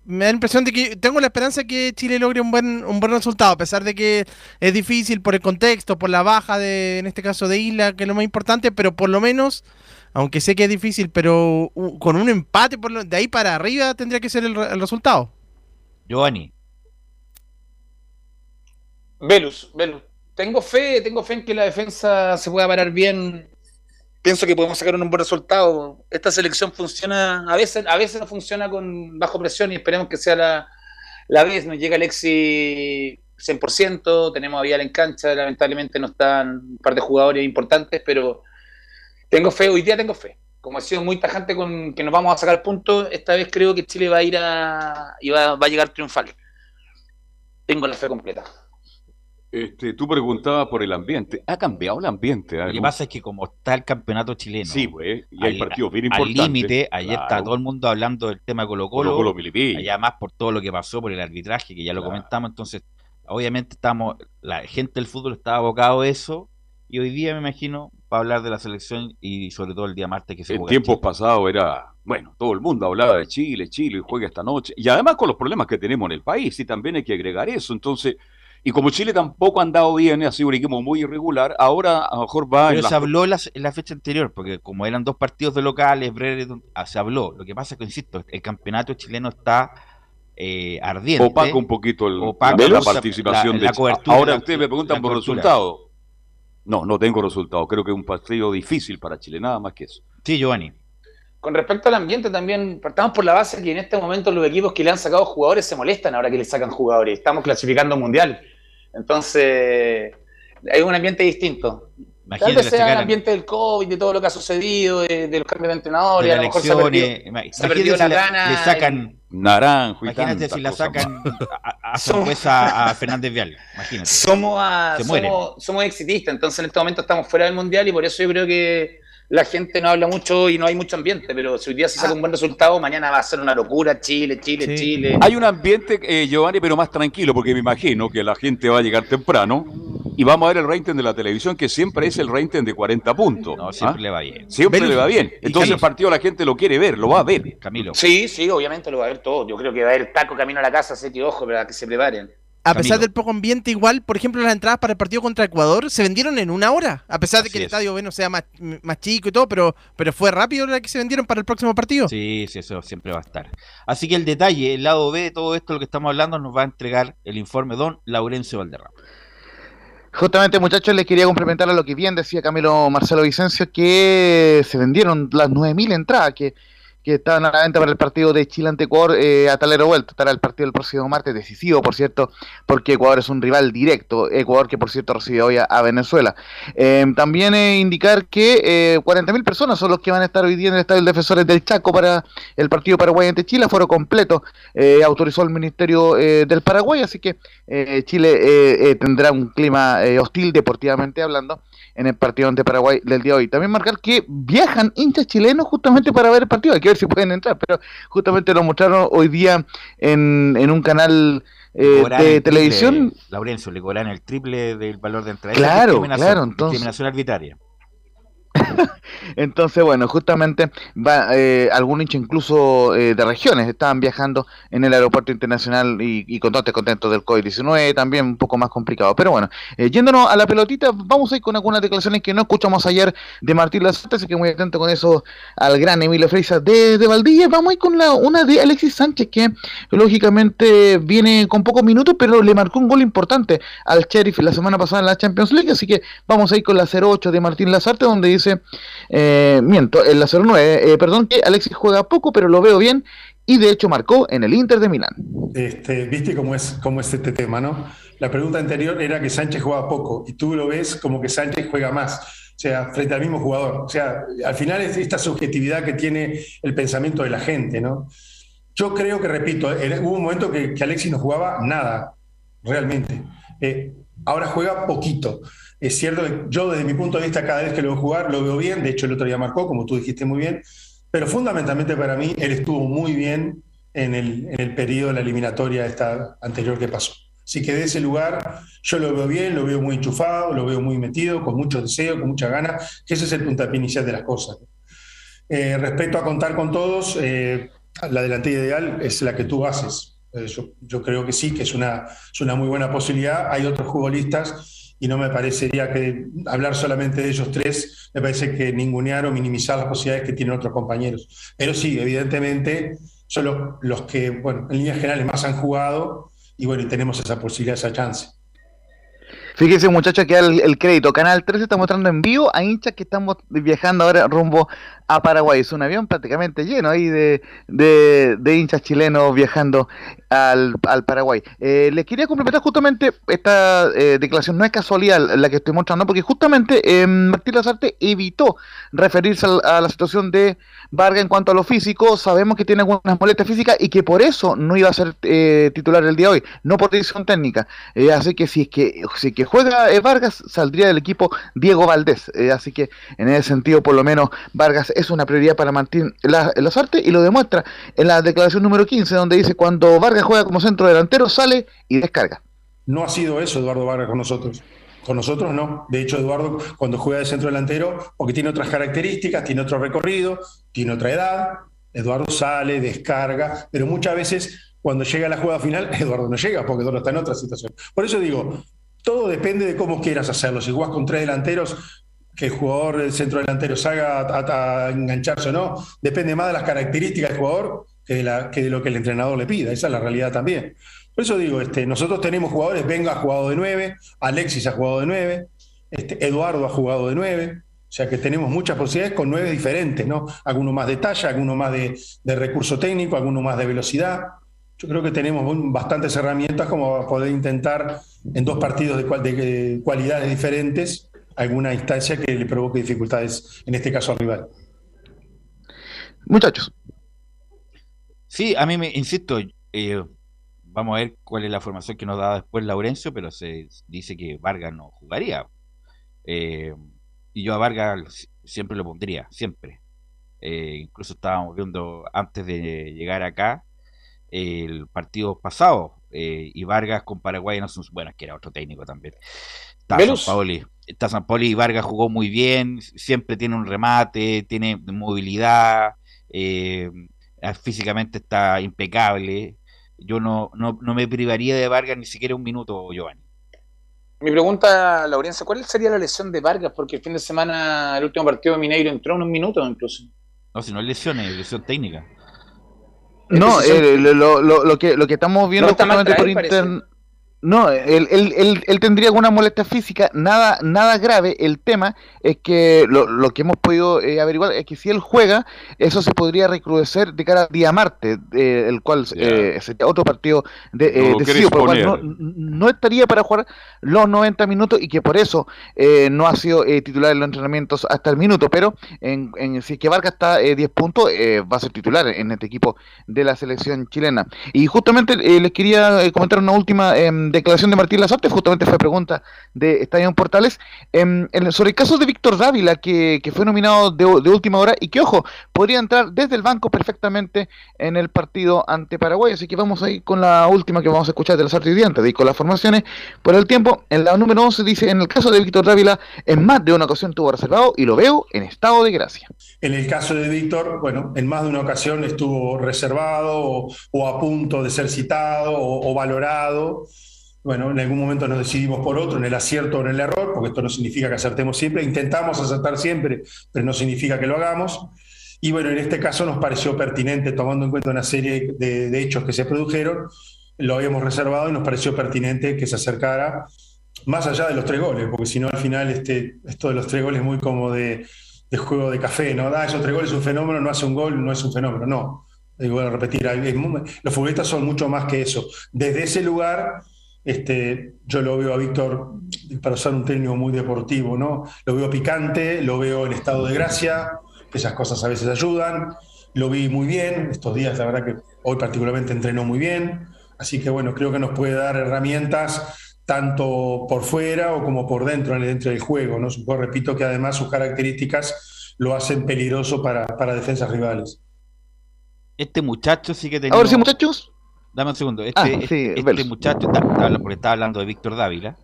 J: me da la impresión de que tengo la esperanza de que Chile logre un buen, un buen resultado, a pesar de que es difícil por el contexto, por la baja de, en este caso de Isla, que es lo más importante, pero por lo menos, aunque sé que es difícil, pero con un empate por lo- de ahí para arriba tendría que ser el, re- el resultado.
H: Giovanni,
G: Velus, Velus. Tengo fe, tengo fe en que la defensa se pueda parar bien. Pienso que podemos sacar un buen resultado. Esta selección funciona, a veces, a veces no funciona con bajo presión y esperemos que sea la, la vez. Nos llega Alexi 100%, tenemos a Vial en cancha, lamentablemente no están un par de jugadores importantes, pero tengo fe, hoy día tengo fe. Como he sido muy tajante con que nos vamos a sacar puntos, esta vez creo que Chile va a ir a y va, va a llegar triunfal. Tengo la fe completa.
B: Este, tú preguntabas por el ambiente. Ha cambiado el ambiente.
H: lo que pasa es que como está el campeonato chileno,
B: Sí, pues. Y hay
H: al-
B: partidos bien
H: al
B: importantes.
H: límite, ayer está
B: Claro.
H: todo el mundo hablando del tema Colo
B: Colo
H: Colo,
B: Colo Milipilla.
H: allá más por todo lo que pasó, por el arbitraje, que ya lo
B: Claro.
H: comentamos, entonces obviamente estamos, la gente del fútbol está abocado a eso, y hoy día me imagino va a hablar de la selección y sobre todo el día martes que se
B: En tiempos pasados era, bueno, todo el mundo hablaba de Chile, Chile juega esta noche. Y además con los problemas que tenemos en el país, y también hay que agregar eso. Entonces, y como Chile tampoco ha andado bien, ha sido un equipo muy irregular, ahora a lo mejor va
H: Pero
B: en
H: se
B: la-
H: habló en la, en la fecha anterior, porque como eran dos partidos de locales, ah, se habló. Lo que pasa es que, insisto, el campeonato chileno está eh, ardiente.
B: opaca un poquito el-
H: Opaca
B: la, la participación
H: la-
B: de
H: cobertura,
B: Ahora ustedes me preguntan por
H: cobertura.
B: resultados. No, no tengo resultados. Creo que es un partido difícil para Chile, nada más que eso.
H: Sí, Giovanni.
G: Con respecto al ambiente, también partamos por la base que en este momento los equipos que le han sacado jugadores se molestan ahora que le sacan jugadores. Estamos clasificando mundial. Entonces, hay un ambiente distinto. Tal
H: Imagínate
G: vez
H: la
G: sea el ambiente del COVID, de todo lo que ha sucedido, de, de los cambios de
H: de
G: entrenadores,
H: las
G: a lo mejor se ha perdido,
H: ima-
G: se ha perdido la
H: si
G: gana
H: le sacan,
B: Naranjo y
H: imagínate si la sacan a, a
G: Somos-
H: a Fernández Vial. Imagínate.
G: somos, a- somos, somos exitistas, entonces en este momento estamos fuera del mundial y por eso yo creo que la gente no habla mucho y no hay mucho ambiente, pero si hoy día se saca un buen resultado, mañana va a ser una locura, Chile, Chile,
J: Sí.
G: Chile.
B: Hay un ambiente, eh, Giovanni, pero más tranquilo, porque me imagino que la gente va a llegar temprano y vamos a ver el rating de la televisión, que siempre es el rating de 40 puntos.
H: No,
B: ¿ah?
H: siempre le va bien.
B: Siempre le va bien. Entonces el partido la gente lo quiere ver, lo va a ver.
H: Camilo.
G: Sí, sí, obviamente lo va a ver todo. Yo creo que va a haber taco camino a la casa, así que ojo, para que se preparen.
J: A pesar
H: Camilo.
J: del poco ambiente, igual, por ejemplo, las entradas para el partido contra Ecuador se vendieron en una hora. A pesar de que el
H: es.
J: estadio bueno, sea más, más chico y todo, pero, pero fue rápido la que se vendieron para el próximo partido.
H: Sí, sí, eso siempre va a estar. Así que el detalle, el lado B de todo esto, lo que estamos hablando, nos va a entregar el informe don Laurencio Valderrama.
C: Justamente, muchachos, les quería complementar a lo que bien decía Camilo Marcelo Vicencio, que se vendieron las 9.000 entradas que, que estaban a la venta para el partido de Chile ante Ecuador eh, a talero vuelto. Estará el partido el próximo martes, decisivo, por cierto, porque Ecuador es un rival directo. Ecuador que, por cierto, recibe hoy a, Venezuela. Eh, también eh, indicar que eh, 40.000 personas son los que van a estar hoy día en el Estadio Defensores del Chaco para el partido Paraguay ante Chile. Foro completo eh, autorizó el Ministerio eh, del Paraguay, así que eh, Chile eh, eh, tendrá un clima eh, hostil deportivamente hablando en el partido ante Paraguay del día de hoy. También marcar que viajan hinchas chilenos justamente para ver el partido. Hay que ver si pueden entrar, pero justamente lo mostraron hoy día en, en un canal eh, de
H: triple,
C: televisión.
H: Laurencio, le cobran el triple del valor de entrada.
C: Claro, claro, entonces-
H: discriminación arbitraria.
C: Entonces, bueno, justamente va, eh, algún hincha incluso eh, de regiones estaban viajando en el aeropuerto internacional y, y con todo este contento del COVID-19, también un poco más complicado. Pero bueno, eh, yéndonos a la pelotita, vamos a ir con algunas declaraciones que no escuchamos ayer de Martín Lazarte, así que muy atento con eso al gran Emilio Freisa de, de Valdivia. Vamos a ir con la, una de Alexis Sánchez, que lógicamente viene con pocos minutos, pero le marcó un gol importante al Sheriff la semana pasada en la Champions League, así que vamos a ir con la 08 de Martín Lazarte, donde dice, eh, miento, en la 09, eh, perdón, que Alexis juega poco, pero lo veo bien, y de hecho marcó en el Inter de Milán.
K: Este, Viste cómo es, cómo es este tema, ¿no? La pregunta anterior era que Sánchez jugaba poco y tú lo ves como que Sánchez juega más. sea, frente al mismo jugador. O sea, al final es esta subjetividad que tiene el pensamiento de la gente, ¿no? Yo creo que, repito, hubo un momento que, Alexis no jugaba nada, realmente. Eh, ahora juega poquito. Es cierto que yo desde mi punto de vista cada vez que lo veo jugar lo veo bien, de hecho el otro día marcó, como tú dijiste muy bien, pero fundamentalmente para mí él estuvo muy bien en el, en periodo de la eliminatoria esta anterior que pasó. Así que de ese lugar yo lo veo bien, lo veo muy enchufado, lo veo muy metido, con mucho deseo, con mucha gana, ese es el puntapié inicial de las cosas. Eh, respecto a contar con todos, eh, la delantera ideal es la que tú haces. Eh, yo, creo que sí, que es una, es una muy buena posibilidad. Hay otros futbolistas y no me parecería que hablar solamente de ellos tres, me parece que ningunear o minimizar las posibilidades que tienen otros compañeros. Pero sí, evidentemente, son los, que, bueno, en líneas generales más han jugado y bueno, tenemos esa posibilidad, esa chance.
C: Fíjese, muchachos, que el, el crédito. Canal 13 está mostrando en vivo a hinchas que estamos viajando ahora rumbo a Paraguay. Es un avión prácticamente lleno ahí de, de, hinchas chilenos viajando al, Paraguay. Eh, les quería complementar justamente esta eh, declaración, no es casualidad la que estoy mostrando, porque justamente eh, Martín Lazarte evitó referirse a, la situación de Vargas en cuanto a lo físico. Sabemos que tiene algunas molestias físicas y que por eso no iba a ser eh, titular el día de hoy, no por decisión técnica. así que si es que, si que juega Vargas, saldría del equipo Diego Valdés. así que en ese sentido, por lo menos, Vargas es una prioridad para Martín Lazarte y lo demuestra en la declaración número 15, donde dice cuando Vargas juega como centro delantero, sale y descarga.
K: No ha sido eso Eduardo Vargas con nosotros. Con nosotros no. De hecho, Eduardo, cuando juega de centro delantero, porque tiene otras características, tiene otro recorrido, tiene otra edad, Eduardo sale, descarga, pero muchas veces cuando llega a la jugada final, Eduardo no llega, porque Eduardo está en otra situación. Por eso digo, todo depende de cómo quieras hacerlo. Si jugás con tres delanteros, que el jugador del centro delantero salga a, engancharse o no, depende más de las características del jugador que de, la, de, lo que el entrenador le pida. Esa es la realidad también. Por eso digo, este, nosotros tenemos jugadores, Venga ha jugado de 9, Alexis ha jugado de 9, este, Eduardo ha jugado de 9, o sea que tenemos muchas posibilidades con 9 diferentes, ¿no? Alguno más de talla, alguno más de, recurso técnico, alguno más de velocidad. Yo creo que tenemos bastantes herramientas como poder intentar en dos partidos de, de cualidades diferentes alguna instancia que le provoque dificultades, en este caso al rival.
C: Muchachos.
H: Sí, a mí me insisto, eh, vamos a ver cuál es la formación que nos da después Laurencio, pero se dice que Vargas no jugaría. Eh, y yo a Vargas siempre lo pondría, siempre. Eh, incluso estábamos viendo antes de llegar acá el partido pasado y Vargas con Paraguay no son bueno, que era otro técnico también. Está San Paoli. Está San Paoli y Vargas jugó muy bien, siempre tiene un remate, tiene movilidad, eh, físicamente está impecable. Yo no, no, me privaría de Vargas ni siquiera un minuto, Giovanni.
G: Mi pregunta, Laurencia, ¿cuál sería la lesión de Vargas? Porque el fin de semana, el último partido de Mineiro entró en un minuto incluso.
H: No, si no es lesión, es lesión técnica.
C: No, eh, lo, lo, lo, que, lo que estamos viendo por internet no, él, él, él, tendría alguna molestia física, nada, nada grave. El tema es que lo, lo que hemos podido eh, averiguar es que si él juega, eso se podría recrudecer de cara al día martes, eh, el cual eh, sería otro partido de, no, no, estaría para jugar los 90 minutos y que por eso no ha sido titular en los entrenamientos hasta el minuto. Pero en, en si es que Vargas está 10 puntos, va a ser titular en este equipo de la selección chilena. Y justamente les quería comentar una última em, declaración de Martín Lazarte, justamente fue pregunta de Estadio Portales, em, sobre el caso de Víctor Dávila, que, fue nominado de, última hora y que, ojo, podría entrar desde el banco perfectamente en el partido ante Paraguay. Así que vamos ahí con la última que vamos a escuchar de Lazarte y Diantes, y con las formaciones por el tiempo. En la número 11 dice, en el caso de Víctor Dávila, en más de una ocasión estuvo reservado y lo veo en estado de gracia.
K: En el caso de Víctor, bueno, en más de una ocasión estuvo reservado o, a punto de ser citado o valorado bueno, en algún momento nos decidimos por otro, en el acierto o en el error, porque esto no significa que acertemos siempre, intentamos acertar siempre, pero no significa que lo hagamos. Y bueno, en este caso nos pareció pertinente, tomando en cuenta una serie de, hechos que se produjeron, lo habíamos reservado y nos pareció pertinente que se acercara más allá de los tres goles, porque si no al final este, esto de los tres goles es muy como de, juego de café, ¿no? Da, esos tres goles es un fenómeno, no hace un gol, no es un fenómeno, no. Digo, bueno, repetir, los futbolistas son mucho más que eso. Desde ese lugar Este, yo lo veo a Víctor, para usar un término muy deportivo, ¿no? Lo veo picante, lo veo en estado de gracia, esas cosas a veces ayudan. Lo vi muy bien, estos días la verdad que hoy particularmente entrenó muy bien, así que bueno, creo que nos puede dar herramientas tanto por fuera o como por dentro, dentro del juego, ¿no? repito que además sus características lo hacen peligroso para, para defensas rivales.
H: Este muchacho sí que tenía...
C: Ahora sí, muchachos.
H: Dame un segundo. Este,
C: Ah,
H: este-
C: sí,
H: este muchacho, porque estaba hablando de Víctor Dávila,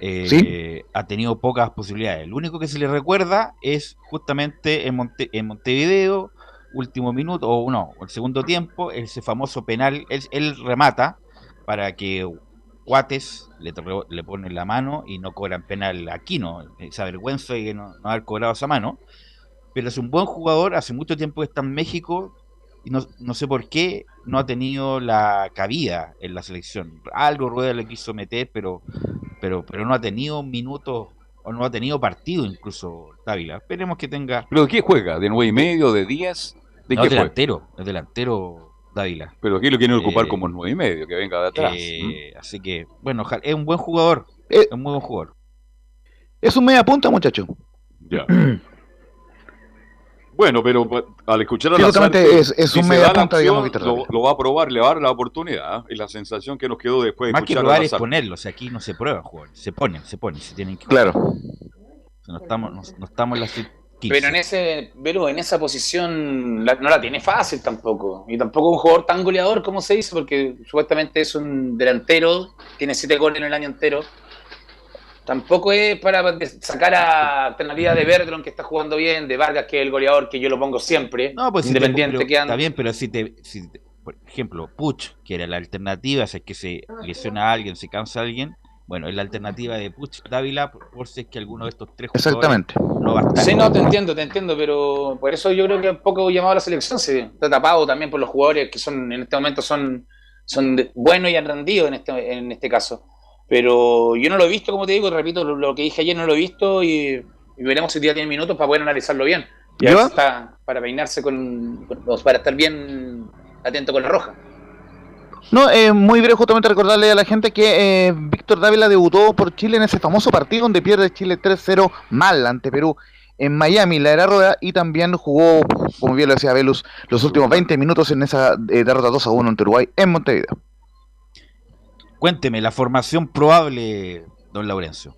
H: eh,
C: Sí.
H: ha tenido pocas posibilidades. Lo único que se le recuerda es justamente en, Monte- en Montevideo, último minuto, o no, el segundo tiempo, ese famoso penal. Él, él remata para que Guates le, le pone la mano y no cobran penal aquí, ¿no? Esa vergüenza de no, no haber cobrado esa mano. Pero es un buen jugador, hace mucho tiempo que está en México, y no, no sé por qué no ha tenido la cabida en la selección. Algo Rueda le quiso meter, pero, pero, pero no ha tenido minutos o no ha tenido partido incluso Dávila. Esperemos que tenga.
B: ¿Pero de qué juega? ¿De nueve y medio? ¿De 10? ¿De
H: No,
B: qué
H: es
B: juega?
H: delantero, es delantero Dávila.
B: Pero aquí lo quieren ocupar
H: Eh,
B: como nueve y medio, que venga de atrás.
H: Eh, así que, bueno, ojalá- es un buen jugador.
C: Eh,
H: es un muy buen jugador.
C: Es un media punta, muchacho.
B: Ya. Bueno, pero pa- al escuchar a
C: Sí,
B: la
C: justamente es- es un media punta, digamos,
B: lo, lo va a probar, le va a dar la oportunidad. ¿eh? Y la sensación que nos quedó después de
H: Más que
B: escuchar a
H: probar es
B: Lazar.
H: ponerlo. O sea, aquí no se prueban jugadores. Se ponen, se ponen, se tienen que
C: Claro.
H: No estamos, no, no estamos en la sub- 15.
G: Pero en ese, Vero, en esa posición la- no la tiene fácil tampoco. Y tampoco un jugador tan goleador como se dice, porque supuestamente es un delantero, tiene siete goles en el año entero. Tampoco es para sacar a alternativa de Verdron, que está jugando bien, de Vargas, que es el goleador que yo lo pongo siempre,
H: No, pues si te-
G: independiente que anda.
H: Está bien, pero si te, si te- por ejemplo, Puch, que era la alternativa, si es que se lesiona a alguien, se cansa a alguien, bueno, es la alternativa de Puch Dávila, por, por si es que alguno de estos tres
C: Exactamente.
H: no va a estar.
G: Sí, no, te entiendo, te entiendo, pero por eso yo creo que un poco llamado a la selección se está tapado también por los jugadores que son en este momento son, son de- buenos y han rendido en este, en este caso. Pero yo no lo he visto, como te digo, repito, lo, lo que dije ayer no lo he visto y, y veremos si día tiene minutos para poder analizarlo bien. Y está para peinarse con, para estar bien atento con la roja.
C: No, eh, muy breve justamente recordarle a la gente que eh, Víctor Dávila debutó por Chile en ese famoso partido donde pierde Chile 3-0 mal ante Perú en Miami, la era rueda, y también jugó, como bien lo decía Velus, los últimos 20 minutos en esa eh, derrota 2-1 ante Uruguay en Montevideo.
H: Cuénteme, la formación probable, don Laurencio.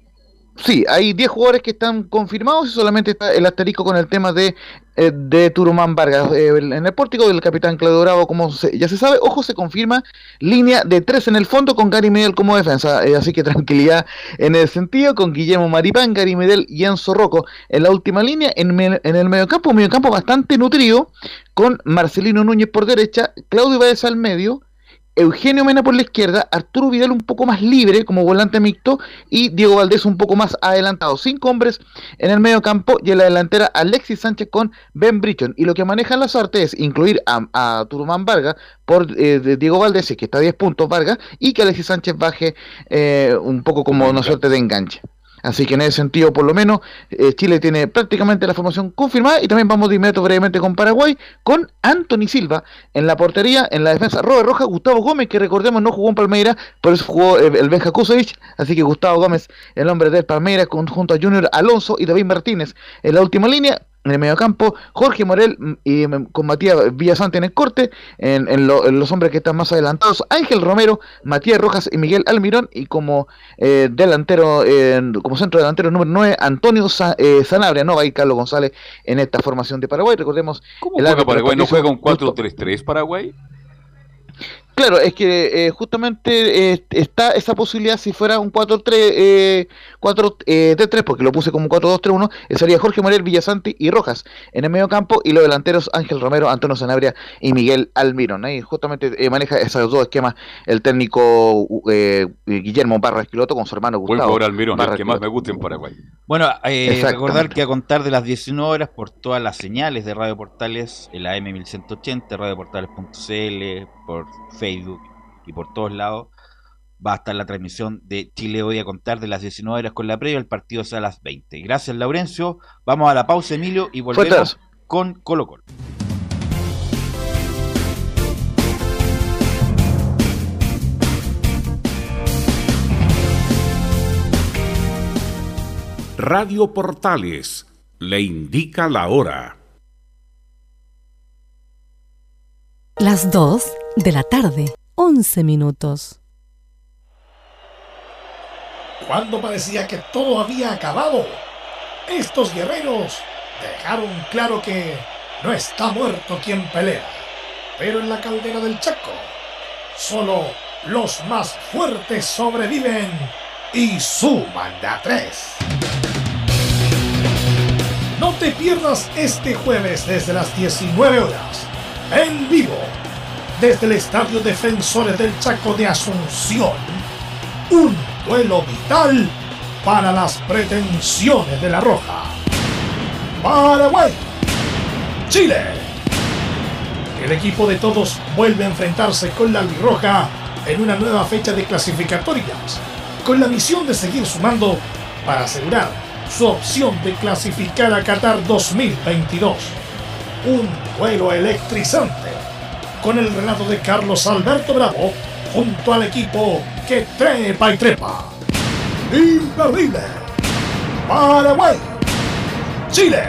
C: Sí, hay 10 jugadores que están confirmados y solamente está el asterisco con el tema de, eh, de Turumán Vargas. Eh, en el pórtico del capitán Claudio Bravo, como se- ya se sabe, ojo, se confirma línea de 3 en el fondo con Gary Medel como defensa. Eh, así que tranquilidad en el sentido, con Guillermo Maripán, Gary Medel y Enzo Rocco en la última línea. En, el mediocampo, un mediocampo bastante nutrido, con Marcelino Núñez por derecha, Claudio Báez al medio. Eugenio Mena por la izquierda, Arturo Vidal un poco más libre como volante mixto y Diego Valdés un poco más adelantado. Cinco hombres en el medio campo y en la delantera Alexis Sánchez con Ben Brichon. Y lo que manejan las artes es incluir a, a Turumán Vargas por eh, de Diego Valdés, que está a 10 puntos Vargas, y que Alexis Sánchez baje eh, un poco como una suerte de enganche. Así que en ese sentido, por lo menos, eh, Chile tiene prácticamente la formación confirmada y también vamos de inmediato brevemente con Paraguay, con Anthony Silva en la portería, en la defensa Robert Roja, Gustavo Gómez, que recordemos no jugó en Palmeiras, por eso jugó eh, el Benja Kusevich, así que Gustavo Gómez, el hombre del Palmeiras, junto a Junior Alonso y David Martínez en la última línea. En el mediocampo, Jorge Morel mm, y con Matías Villasante en el corte, en, en lo- en los hombres que están más adelantados, Ángel Romero, Matías Rojas y Miguel Almirón, y como eh, delantero, eh, como centro delantero número 9, Antonio Sa- eh, Sanabria, no va a ir Carlos González en esta formación de Paraguay, recordemos
B: ¿Cómo
C: el
B: juega Paraguay? ¿No juega un
C: Justo-
B: 4-3-3 Paraguay?
C: Claro, es que eh, justamente eh, está esa posibilidad si fuera un 4-3, eh, 4 eh, 3 porque lo puse como 4-2-3-1, eh, sería Jorge Morel, Villasanti y Rojas en el medio campo y los delanteros Ángel Romero, Antonio Sanabria y Miguel Almirón. Ahí justamente eh, maneja esos dos esquemas el técnico eh, Guillermo Barra Esquiloto con su hermano
B: Buen
C: Gustavo.
B: jugador Almirón, el que más me gusta en Paraguay.
H: Bueno, eh, recordar que a contar de las 19 horas por todas las señales de Radio Portales, el AM 1180, radioportales.cl, por Facebook y por todos lados va a estar la transmisión de Chile Hoy a contar de las 19 horas con la previa, el partido es a las 20. Gracias, Laurencio. Vamos a la pausa, Emilio, y volvemos con Colo Colo.
L: Radio Portales le indica la hora.
M: Las 2 de la tarde, 11 minutos.
A: Cuando parecía que todo había acabado, estos guerreros dejaron claro que no está muerto quien pelea. Pero en la caldera del Chaco, solo los más fuertes sobreviven y suman de a tres. No te pierdas este jueves desde las 19 horas, en vivo, desde el Estadio Defensores del Chaco de Asunción. Un duelo vital para las pretensiones de la Roja. Paraguay, Chile. El equipo de todos vuelve a enfrentarse con la Roja en una nueva fecha de clasificatorias, con la misión de seguir sumando para asegurar su opción de clasificar a Qatar 2022. Un duelo electrizante, con el relato de Carlos Alberto Bravo junto al equipo que trepa y trepa. Imperdible. Paraguay. Chile.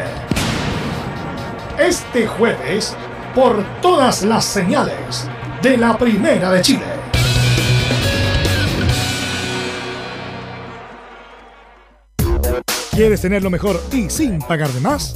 A: Este jueves, por todas las señales de la Primera de Chile. ¿Quieres tener lo mejor y sin pagar de más?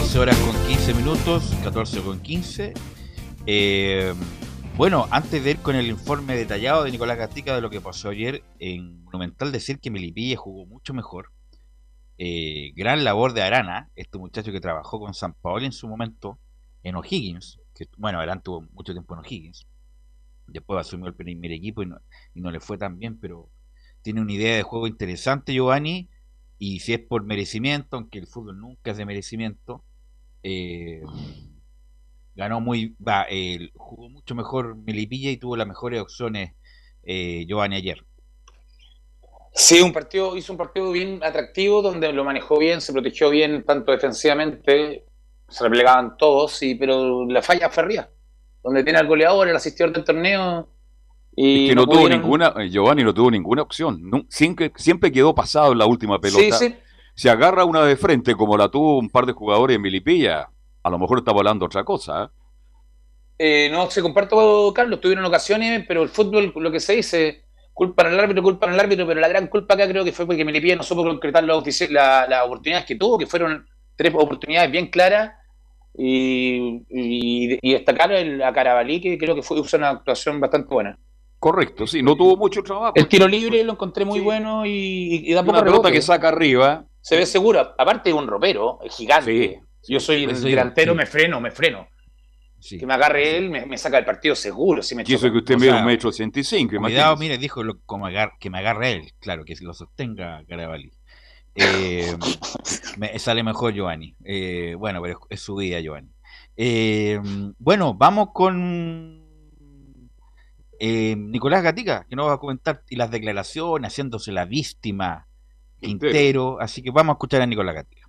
H: 14 horas con 15 minutos, 14 con 15. Eh, bueno, antes de ir con el informe detallado de Nicolás Gatica de lo que pasó ayer en Monumental, decir que Melipilla jugó mucho mejor. Eh, gran labor de Arana, este muchacho que trabajó con San Paolo en su momento en O'Higgins, bueno, Arana tuvo mucho tiempo en O'Higgins. Después asumió el primer equipo y no, y no le fue tan bien, pero tiene una idea de juego interesante, Giovanni. Y si es por merecimiento, aunque el fútbol nunca es de merecimiento, eh, ganó muy, va, eh, jugó mucho mejor Melipilla y tuvo las mejores opciones eh, Giovanni ayer.
G: Sí, un partido, hizo un partido bien atractivo donde lo manejó bien, se protegió bien tanto defensivamente, se replegaban todos, sí, pero la falla Ferría, donde tiene al goleador, el asistidor del torneo. Y
B: Es que no, tuvo
G: pudieron-
B: ninguna, eh, Giovanni no tuvo ninguna opción. Siempre, siempre quedó pasado en la última pelota.
G: Sí, sí.
B: Se agarra una de frente como la tuvo un par de jugadores en Milipilla. A lo mejor está volando otra cosa. ¿eh?
G: Eh, no se comparto, Carlos, tuvieron ocasiones, pero el fútbol, lo que se dice, culpan al árbitro, culpan al árbitro, pero la gran culpa acá creo que fue porque Melipilla no supo concretar las la- las oportunidades que tuvo, que fueron tres oportunidades bien claras, y, y- y destacar el- a Carabalí, que creo que fue hizo una actuación bastante buena.
B: Correcto, sí, no tuvo mucho trabajo.
G: El tiro libre lo encontré muy bueno y, y da poco
B: Una pelota
G: rebote.
B: que saca arriba.
G: Se ve seguro, aparte de un ropero, es gigante. Yo soy el
B: Sí,
G: delantero,
B: sí.
G: me freno, me freno. Que me agarre él, me, me saca el partido seguro. Si me
B: Y eso que usted mide un metro ochenta y cinco,
H: Cuidado, mire, dijo lo- como agar- que me agarre él, claro, que lo sostenga Carabalí. Eh, me sale mejor Giovanni. Eh, bueno, pero es, es su vida, Giovanni. Eh, bueno, vamos con eh, Nicolás Gatica, que nos va a comentar y las declaraciones, haciéndose la víctima Quintero. Así que vamos a escuchar a Nicolás Gatica.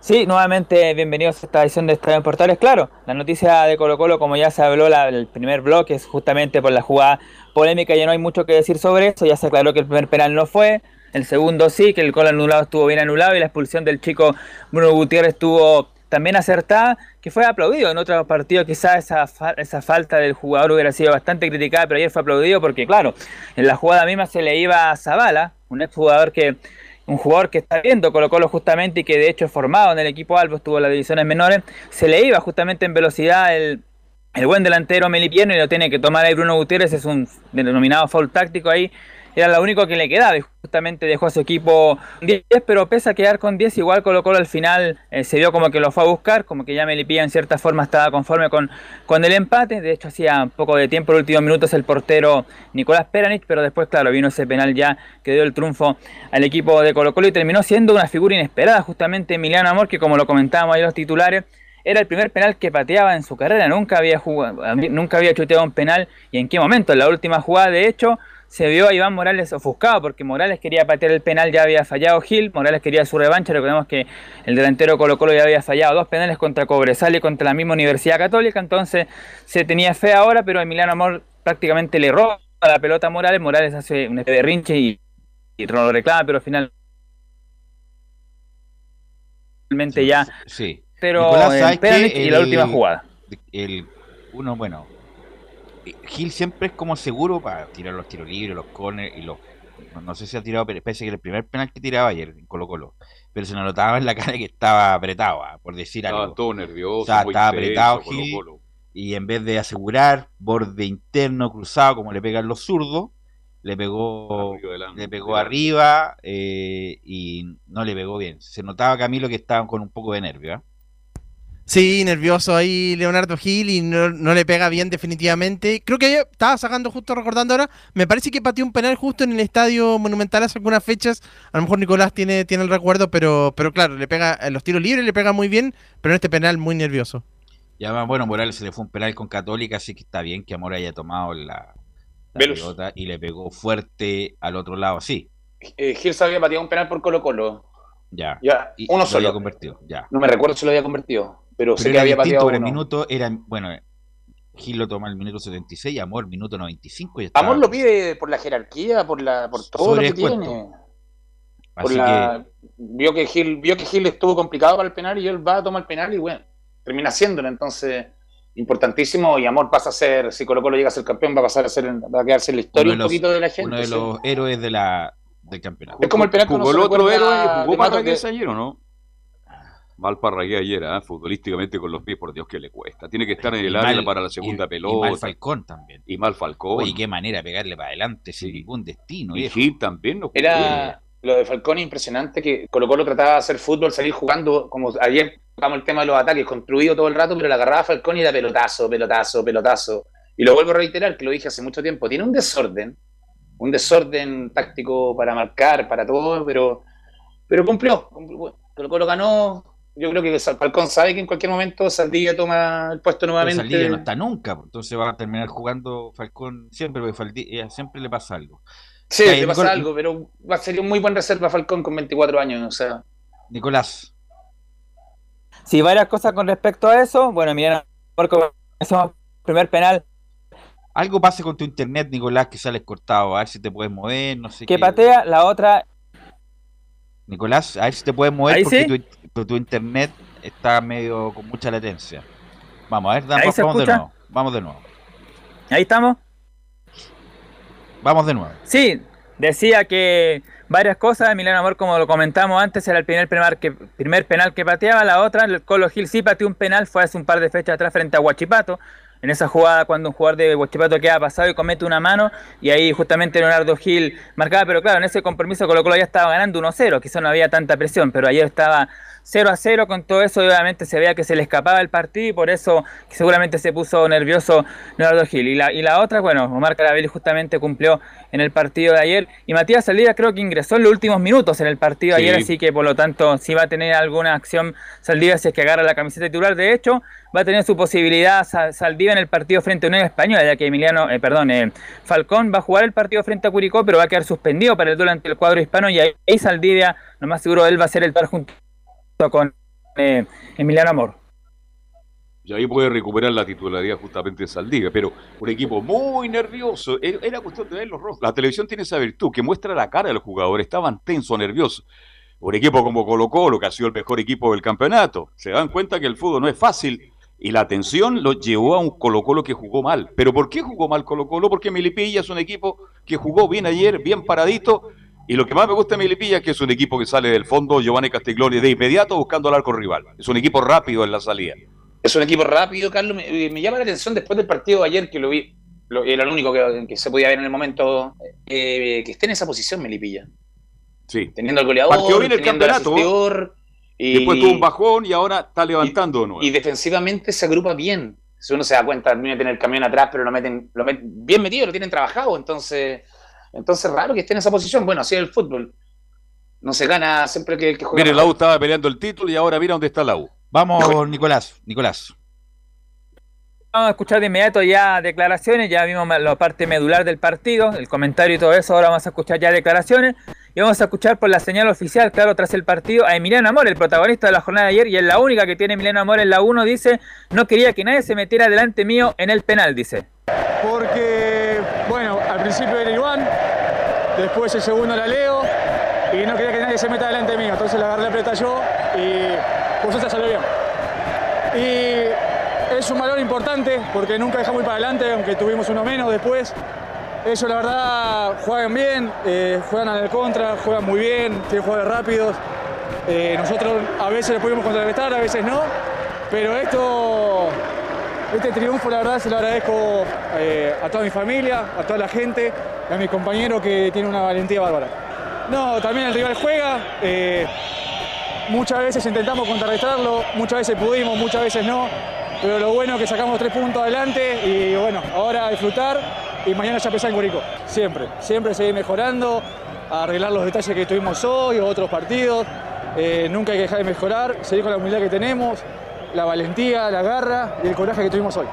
D: Sí, nuevamente bienvenidos a esta edición de Estadio en Portales. Claro, la noticia de Colo Colo, como ya se habló la- el primer bloque, es justamente por la jugada polémica, ya no hay mucho que decir sobre eso, ya se aclaró que el primer penal no fue, el segundo sí, que el gol anulado estuvo bien anulado y la expulsión del chico Bruno Gutiérrez estuvo también acertada, que fue aplaudido. En otros partidos quizás esa, fa- esa falta del jugador hubiera sido bastante criticada, pero ayer fue aplaudido porque, claro, en la jugada misma se le iba a Zavala, un exjugador que un jugador que está viendo Colo justamente y que de hecho es formado en el equipo Albo, estuvo en las divisiones menores, se le iba justamente en velocidad el, el buen delantero Melipierno y lo tiene que tomar ahí Bruno Gutiérrez, es un denominado foul táctico ahí, era lo único que le quedaba y justamente dejó a su equipo 10, pero pese a quedar con 10, igual Colo Colo al final eh, se vio como que lo fue a buscar, como que ya Melipilla en cierta forma estaba conforme con, con el empate, de hecho hacía poco de tiempo, los últimos minutos el portero Nicolás Peranich, pero después claro, vino ese penal ya que dio el triunfo al equipo de Colo Colo y terminó siendo una figura inesperada justamente Emiliano Amor, que como lo comentábamos ahí los titulares, era el primer penal que pateaba en su carrera, nunca había jugado, nunca había chuteado un penal y en qué momento, en la última jugada de hecho se vio a Iván Morales ofuscado porque Morales quería patear el penal, ya había fallado Gil, Morales quería su revancha, recordemos que el delantero Colo Colo ya había fallado dos penales contra Cobresal y contra la misma Universidad Católica, entonces se tenía fe ahora, pero Emiliano Amor prácticamente le roba la pelota a Morales, Morales hace un especie de rinche y, y lo reclama, pero finalmente ya
H: Sí.
D: pero y la última jugada.
H: El, uno, bueno, Gil siempre es como seguro para tirar los tiros libres, los corners y los. No, sé si ha tirado, pero parece que el primer penal que tiraba ayer en Colo Colo. Pero se notaba en la cara que estaba apretado, ah, por decir
B: Estaba
H: algo.
B: todo nervioso,
H: O sea,
B: muy
H: estaba apretado Gil.
B: Colo.
H: Y en vez de asegurar borde interno, cruzado, como le pegan los zurdos, le pegó
B: Arriba
H: le pegó arriba eh, y no le pegó bien. Se notaba Camilo que estaba con un poco de nervio. ¿ah?
J: Sí, nervioso ahí Leonardo Gil y no, no le pega bien definitivamente. Creo que estaba sacando justo recordando ahora, me parece que pateó un penal justo en el estadio Monumental hace algunas fechas. A lo mejor Nicolás tiene, tiene el recuerdo, pero, pero claro, le pega en los tiros libres le pega muy bien, pero en este penal muy nervioso.
H: Y además, bueno, Morales se le fue un penal con Católica, así que está bien que Amor haya tomado la, pelota y le pegó fuerte al otro lado, sí,
G: Eh, Gil se había pateado un penal por Colo Colo.
H: ya.
G: Ya,
H: Y
G: uno
H: lo
G: solo.
H: había convertido, ya.
G: No me recuerdo si lo había convertido, pero, sé
H: Pero
G: que
H: era
G: había pateado
H: pero el
G: uno.
H: minuto era, bueno, Gil lo toma el minuto 76 y Amor minuto 95 y estaba-
G: Amor lo pide por la jerarquía, por la, por todo
H: Sobre
G: lo que tiene. Por
H: Así
G: la- vio que Gil, vio que Gil estuvo complicado para el penal y él va a tomar el penal y bueno, termina haciéndolo, entonces importantísimo y Amor pasa a ser, si Colo Colo llega a ser campeón, va a pasar a ser, va a quedarse en la
H: que
G: historia
H: uno
G: un
H: de los-
G: poquito de la gente.
H: Uno de
G: sí.
H: los héroes de la, del campeonato.
G: Es como el penal que uno
B: Jugó el otro héroe, jugó
G: de-
B: ayer, ¿o no? Mal Parragués ayer, ¿ah? futbolísticamente con los pies, por Dios que le cuesta. Tiene que estar en el
H: Y
B: área
H: mal-
B: para la segunda
H: y-
B: pelota.
H: Y mal Falcón también.
B: Y mal Falcón.
H: Oye, qué manera de pegarle para adelante sin ningún destino.
B: y. Gil también no jugó
G: Era lo de Falcón impresionante que Colo Colo trataba de hacer fútbol, salir jugando, como ayer tocamos el tema de los ataques, construido todo el rato, pero la agarraba Falcón y era pelotazo, pelotazo, pelotazo. Y lo vuelvo a reiterar, que lo dije hace mucho tiempo, tiene un desorden, un desorden táctico para marcar, para todo, pero, pero cumplió. cumplió. Colo Colo ganó, yo creo que Falcón sabe que en cualquier momento Saldivia toma el puesto
H: Pero
G: nuevamente.
H: Saldivia no está nunca, pues, entonces va a terminar jugando Falcón siempre, porque Saldivia siempre le pasa algo.
G: Sí, le pasa
H: Nicol-
G: algo, pero va a ser un muy buen reserva Falcón con 24 años, o sea.
H: Nicolás.
D: Sí, varias cosas con respecto a eso. Bueno, miren, porque hacemos primer penal
H: Algo pase con tu internet, Nicolás, que sales cortado. A ver si te puedes mover, no sé
D: que
H: qué.
D: patea, la otra
H: Nicolás, a ver si te puedes mover
D: Ahí
H: porque
D: sí.
H: tu, internet está medio con mucha latencia. Vamos a ver,
D: se
H: vamos de nuevo. Vamos de nuevo.
D: Ahí estamos.
H: Vamos de nuevo.
D: Sí, decía que varias cosas. Emiliano Amor, como lo comentamos antes, era el primer penal que, primer penal que pateaba. La otra, el Colo Gil sí pateó un penal, fue hace un par de fechas atrás frente a Huachipato. En esa jugada, cuando un jugador de Huachipato queda pasado y comete una mano, y ahí justamente Leonardo Gil marcaba. Pero claro, en ese compromiso Colo Colo ya estaba ganando 1-0, quizá no había tanta presión, pero ayer estaba 0 a 0 con todo eso, y obviamente se veía que se le escapaba el partido y por eso seguramente se puso nervioso Leonardo Gil. Y la, y la otra, bueno, Omar Caravelli justamente cumplió en el partido de ayer y Matías Saldivia creo que ingresó en los últimos minutos en el partido de
B: Sí.
D: ayer, así que por lo tanto si va a tener alguna acción Saldivia si es que agarra la camiseta titular. De hecho, va a tener su posibilidad Sa- En el partido frente a Unión Española, ya que Emiliano, eh, perdón, eh, Falcón va a jugar el partido frente a Curicó, pero va a quedar suspendido para el duelo ante el cuadro hispano y ahí Saldivia, lo más seguro, él va a ser el par junto con eh, Emiliano Amor.
B: Y ahí puede recuperar la titularidad justamente de Saldivia, pero un equipo muy nervioso. Era era cuestión de ver los rostros. La televisión tiene esa virtud que muestra la cara de los jugadores. Estaban tensos, nerviosos. Un equipo como Colo Colo, que ha sido el mejor equipo del campeonato, se dan cuenta que el fútbol no es fácil. Y la tensión lo llevó a un Colo Colo que jugó mal. ¿Pero por qué jugó mal Colo Colo? Porque Milipilla es un equipo que jugó bien ayer, bien paradito. Y lo que más me gusta de Milipilla es que es un equipo que sale del fondo, Giovanni Castiglione, de inmediato buscando al arco rival. Es un equipo rápido en la salida.
G: Es un equipo rápido, Carlos. Me, me llama la atención después del partido de ayer que lo vi. Lo, era el único que, que se podía ver en el momento eh, que esté en esa posición, Melipilla.
B: Sí.
G: Teniendo al goleador,
B: Partió bien el
G: teniendo
B: campeonato.
G: Y,
B: Después tuvo un bajón y ahora está levantando de nuevo.
G: y defensivamente se agrupa bien. Si uno se da cuenta, termina tener el camión atrás, pero lo meten, lo meten bien metido, lo tienen trabajado. Entonces, entonces raro que esté en esa posición. Bueno, así es el fútbol. No se gana siempre que el que juega.
B: Mire, la. U estaba peleando el título y ahora mira dónde está la U.
H: Vamos, Nicolás. Nicolás.
D: Vamos a escuchar de inmediato ya declaraciones, ya vimos la parte medular del partido, el comentario y todo eso, ahora vamos a escuchar ya declaraciones y vamos a escuchar por la señal oficial, claro, tras el partido, a Emiliano Amor, el protagonista de la jornada de ayer y es la única que tiene Emiliano Amor en la 1, dice, no quería que nadie se metiera delante mío en el penal, dice.
N: Porque, bueno, al principio era Iván, después el segundo era Leo y no quería que nadie se meta delante mío, entonces la agarré la pelota yo y por suerte salió bien. Y es un valor importante porque nunca dejamos ir para adelante, aunque tuvimos uno menos después. Ellos la verdad juegan bien, eh, juegan al contra, juegan muy bien, tienen jugadores rápidos. Eh, nosotros a veces les podemos contrarrestar, a veces no, pero esto, este triunfo la verdad se lo agradezco eh, a toda mi familia, a toda la gente, y a mi compañero que tiene una valentía bárbara. No, también el rival juega, muchas veces intentamos contrarrestarlo, muchas veces pudimos, muchas veces no, pero lo bueno es que sacamos tres puntos adelante y bueno, ahora disfrutar y mañana ya empezar en Curicó. Siempre, siempre seguir mejorando, arreglar los detalles que tuvimos hoy o otros partidos. Eh, nunca hay que dejar de mejorar, seguir con la humildad que tenemos, la valentía, la garra y el coraje que tuvimos hoy.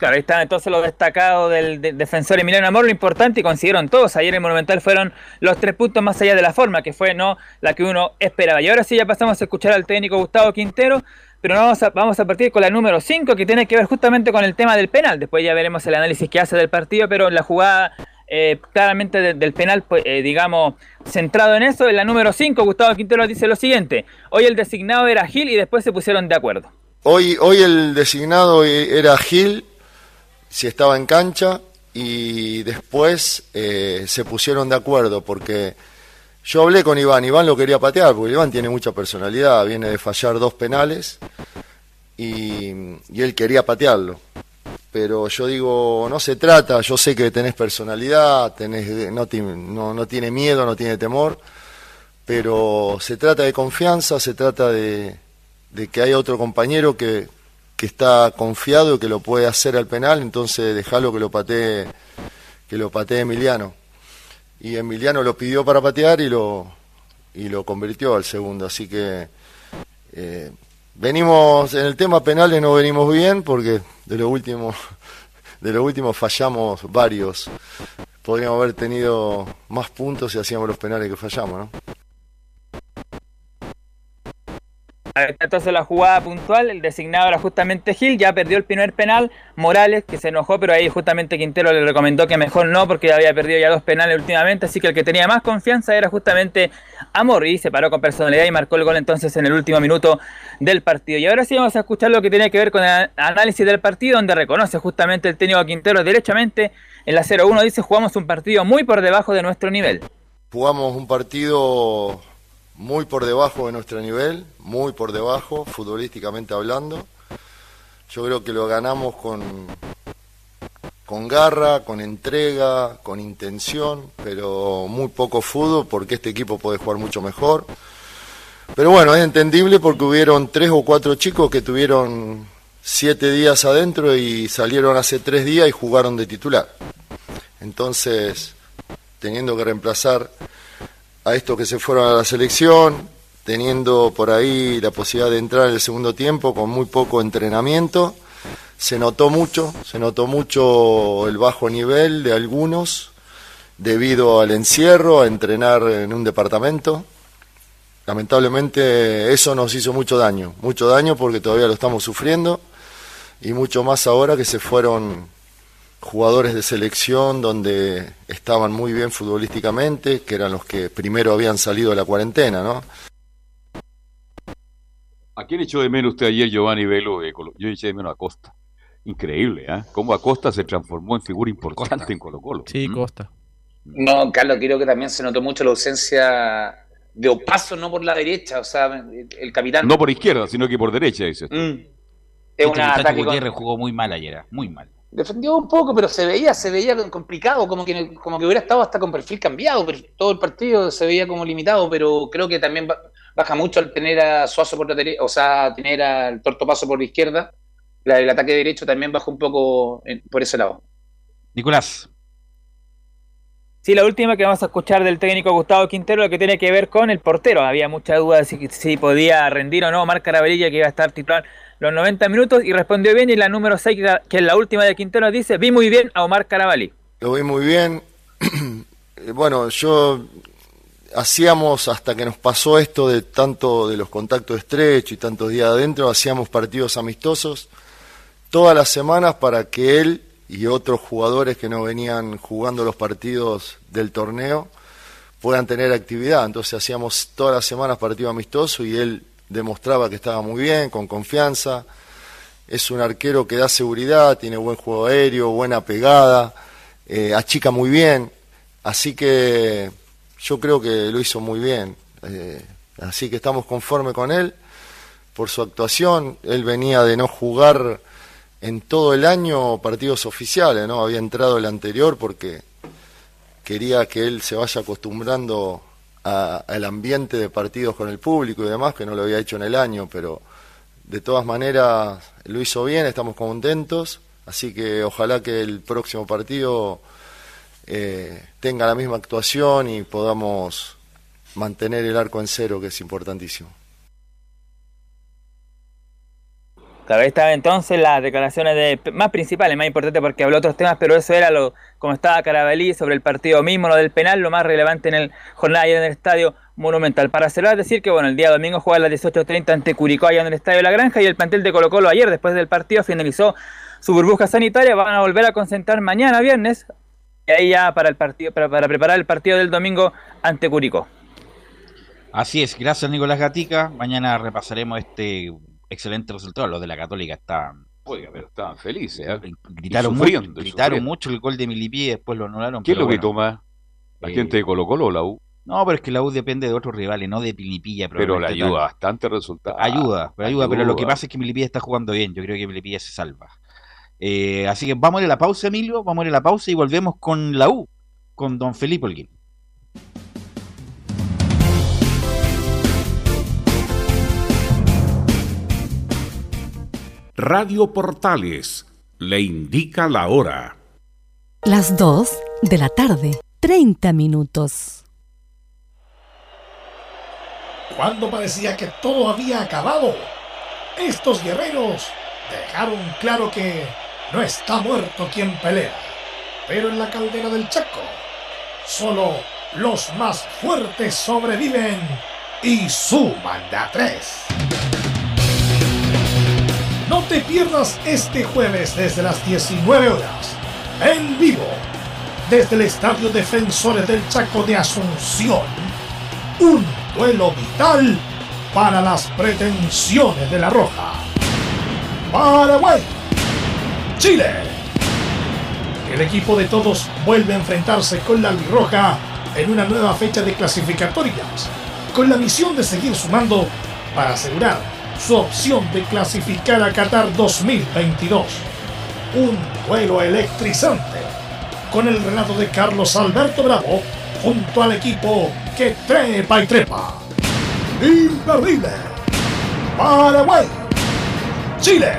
D: Claro, ahí están entonces los destacados del de- defensor Emiliano Amor, lo importante y consiguieron todos. Ayer en Monumental fueron los tres puntos más allá de la forma, que fue no la que uno esperaba. Y ahora sí ya pasamos a escuchar al técnico Gustavo Quintero, pero vamos a, vamos a partir con la número 5, que tiene que ver justamente con el tema del penal. Después ya veremos el análisis que hace del partido, pero la jugada eh, claramente de- del penal, pues, eh, digamos, centrado en eso, en la número 5, Gustavo Quintero dice lo siguiente. Hoy el designado era Gil y después se pusieron de acuerdo.
O: Hoy, hoy el designado era Gil, si estaba en cancha, y después eh, se pusieron de acuerdo porque yo hablé con Iván, Iván lo quería patear, porque Iván tiene mucha personalidad, viene de fallar dos penales y, él quería patearlo. Pero yo digo, no se trata, yo sé que tenés personalidad, tenés, no, no, no tiene miedo, no tiene temor, pero se trata de confianza, se trata de, de que hay otro compañero que, que está confiado y que lo puede hacer al penal, entonces dejalo que lo patee, que lo patee Emiliano. Y Emiliano lo pidió para patear y lo, y lo convirtió al segundo, así que eh, venimos, en el tema penales no venimos bien porque de lo último, de lo último fallamos varios. Podríamos haber tenido más puntos si hacíamos los penales que fallamos, ¿no?
D: Entonces la jugada puntual, el designado era justamente Gil, ya perdió el primer penal, Morales que se enojó, pero ahí justamente Quintero le recomendó que mejor no porque había perdido ya dos penales últimamente, así que el que tenía más confianza era justamente Amor y se paró con personalidad y marcó el gol entonces en el último minuto del partido. Y ahora sí vamos a escuchar lo que tiene que ver con el análisis del partido, donde reconoce justamente el técnico Quintero derechamente en la 0-1 dice jugamos un partido muy por debajo de nuestro nivel.
O: Jugamos un partido muy por debajo de nuestro nivel, muy por debajo, futbolísticamente hablando. Yo creo que lo ganamos con, con garra, con entrega, con intención, pero muy poco fútbol porque este equipo puede jugar mucho mejor. Pero bueno, es entendible porque hubieron tres o cuatro chicos que tuvieron siete días adentro y salieron hace tres días y jugaron de titular. Entonces, teniendo que reemplazar a que se fueron a la selección, teniendo por ahí la posibilidad de entrar en el segundo tiempo con muy poco entrenamiento. Se notó mucho, se notó mucho el bajo nivel de algunos debido al encierro, a entrenar en un departamento. Lamentablemente eso nos hizo mucho daño, mucho daño porque todavía lo estamos sufriendo y mucho más ahora que se fueron jugadores de selección donde estaban muy bien futbolísticamente, que eran los que primero habían salido de la cuarentena, ¿no?
B: ¿A quién echó de menos usted ayer, Giovanni Velo? de Colo- Yo eché de menos a Costa. Increíble, ¿ah? Cómo Acosta se transformó en figura importante en Colo Colo.
J: Sí, Costa.
G: No, Carlos, creo que también se notó mucho la ausencia de Opaso, no por la derecha, o sea, el capitán.
B: No por izquierda, sino que por derecha, dice.
G: Mm. Es
H: Este
G: un ataque con-
H: Gutiérrez jugó muy mal ayer, muy mal.
G: Defendió un poco, pero se veía, se veía complicado, como que, como que hubiera estado hasta con perfil cambiado, pero todo el partido se veía como limitado, pero creo que también ba- baja mucho al tener a Suazo por la derecha, o sea, tener al Tortopaso por la izquierda, la- el ataque derecho también baja un poco en- por ese lado.
H: Nicolás.
D: Sí, la última que vamos a escuchar del técnico Gustavo Quintero, lo que tiene que ver con el portero. Había mucha duda de si, si podía rendir o no Marc Carabalilla, que iba a estar titular los 90 minutos, y respondió bien. Y la número 6, que- es la última de Quintero, dice: Vi muy bien a Omar Carabalí.
O: Lo vi muy bien. Eh, bueno, yo hacíamos hasta que nos pasó esto de tanto de los contactos estrechos y tantos días adentro, hacíamos partidos amistosos todas las semanas para que él y otros jugadores que no venían jugando los partidos del torneo puedan tener actividad. Entonces hacíamos todas las semanas partidos amistosos y él demostraba que estaba muy bien, con confianza. Es un arquero que da seguridad, tiene buen juego aéreo, buena pegada, eh, achica muy bien. Así que yo creo que lo hizo muy bien. Eh, así que estamos conformes con él por su actuación. Él venía de no jugar en todo el año partidos oficiales, ¿no? Había entrado el anterior porque quería que él se vaya acostumbrando al ambiente de partidos con el público y demás, que no lo había hecho en el año, pero de todas maneras lo hizo bien, estamos contentos, así que ojalá que el próximo partido eh, tenga la misma actuación y podamos mantener el arco en cero, que es importantísimo.
D: Claro, ahí estaban entonces las declaraciones de, más principales, más importantes porque habló otros temas, pero eso era lo como estaba Carabalí sobre el partido mismo, lo del penal, lo más relevante en el jornada ayer en el Estadio Monumental. Para cerrar, decir que bueno, el día domingo juega a las 18.30 ante Curicó allá en el Estadio La Granja y el plantel de Colo Colo ayer, después del partido, finalizó su burbuja sanitaria, van a volver a concentrar mañana viernes, y ahí ya para el partido, para, para preparar el partido del domingo ante Curicó.
H: Así es, gracias Nicolás Gatica. Mañana repasaremos este excelente resultado. Los de la Católica estaban.
B: Oiga, pero estaban felices, ¿eh?
H: Gritaron,
B: Y
H: mucho, gritaron mucho el gol de Milipí y después lo anularon.
B: ¿Quién
H: pero
B: lo
H: bueno.
B: más? ¿La
H: Eh,
B: gente de Colo Colo o la U?
H: No, pero es que la U depende de otros rivales, no de Pilipilla.
B: Pero le ayuda
H: tal.
B: bastante resultado.
H: Ayuda, pero ayuda, pero lo que pasa es que Milipilla está jugando bien. Yo creo que Milipilla se salva. Eh, así que vamos a ir a la pausa, Emilio. Vamos a ir a la pausa y volvemos con la U, con don Felipe Holguín.
L: Radio Portales le indica la hora.
M: Las 2 de la tarde, 30 minutos.
A: Cuando parecía que todo había acabado, estos guerreros dejaron claro que no está muerto quien pelea. Pero en la caldera del Chaco, solo los más fuertes sobreviven y suman de a tres. No te pierdas este jueves desde las 19 horas, en vivo, desde el Estadio Defensores del Chaco de Asunción. Un duelo vital para las pretensiones de la Roja. Paraguay, Chile. El equipo de todos vuelve a enfrentarse con la Roja en una nueva fecha de clasificatorias, con la misión de seguir sumando para asegurar su opción de clasificar a Qatar 2022. Un duelo electrizante, con el relato de Carlos Alberto Bravo junto al equipo que trepa y trepa. Imperdible. Paraguay. Chile.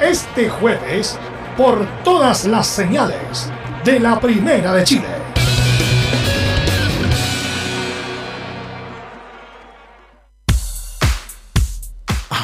A: Este jueves por todas las señales de la Primera de Chile.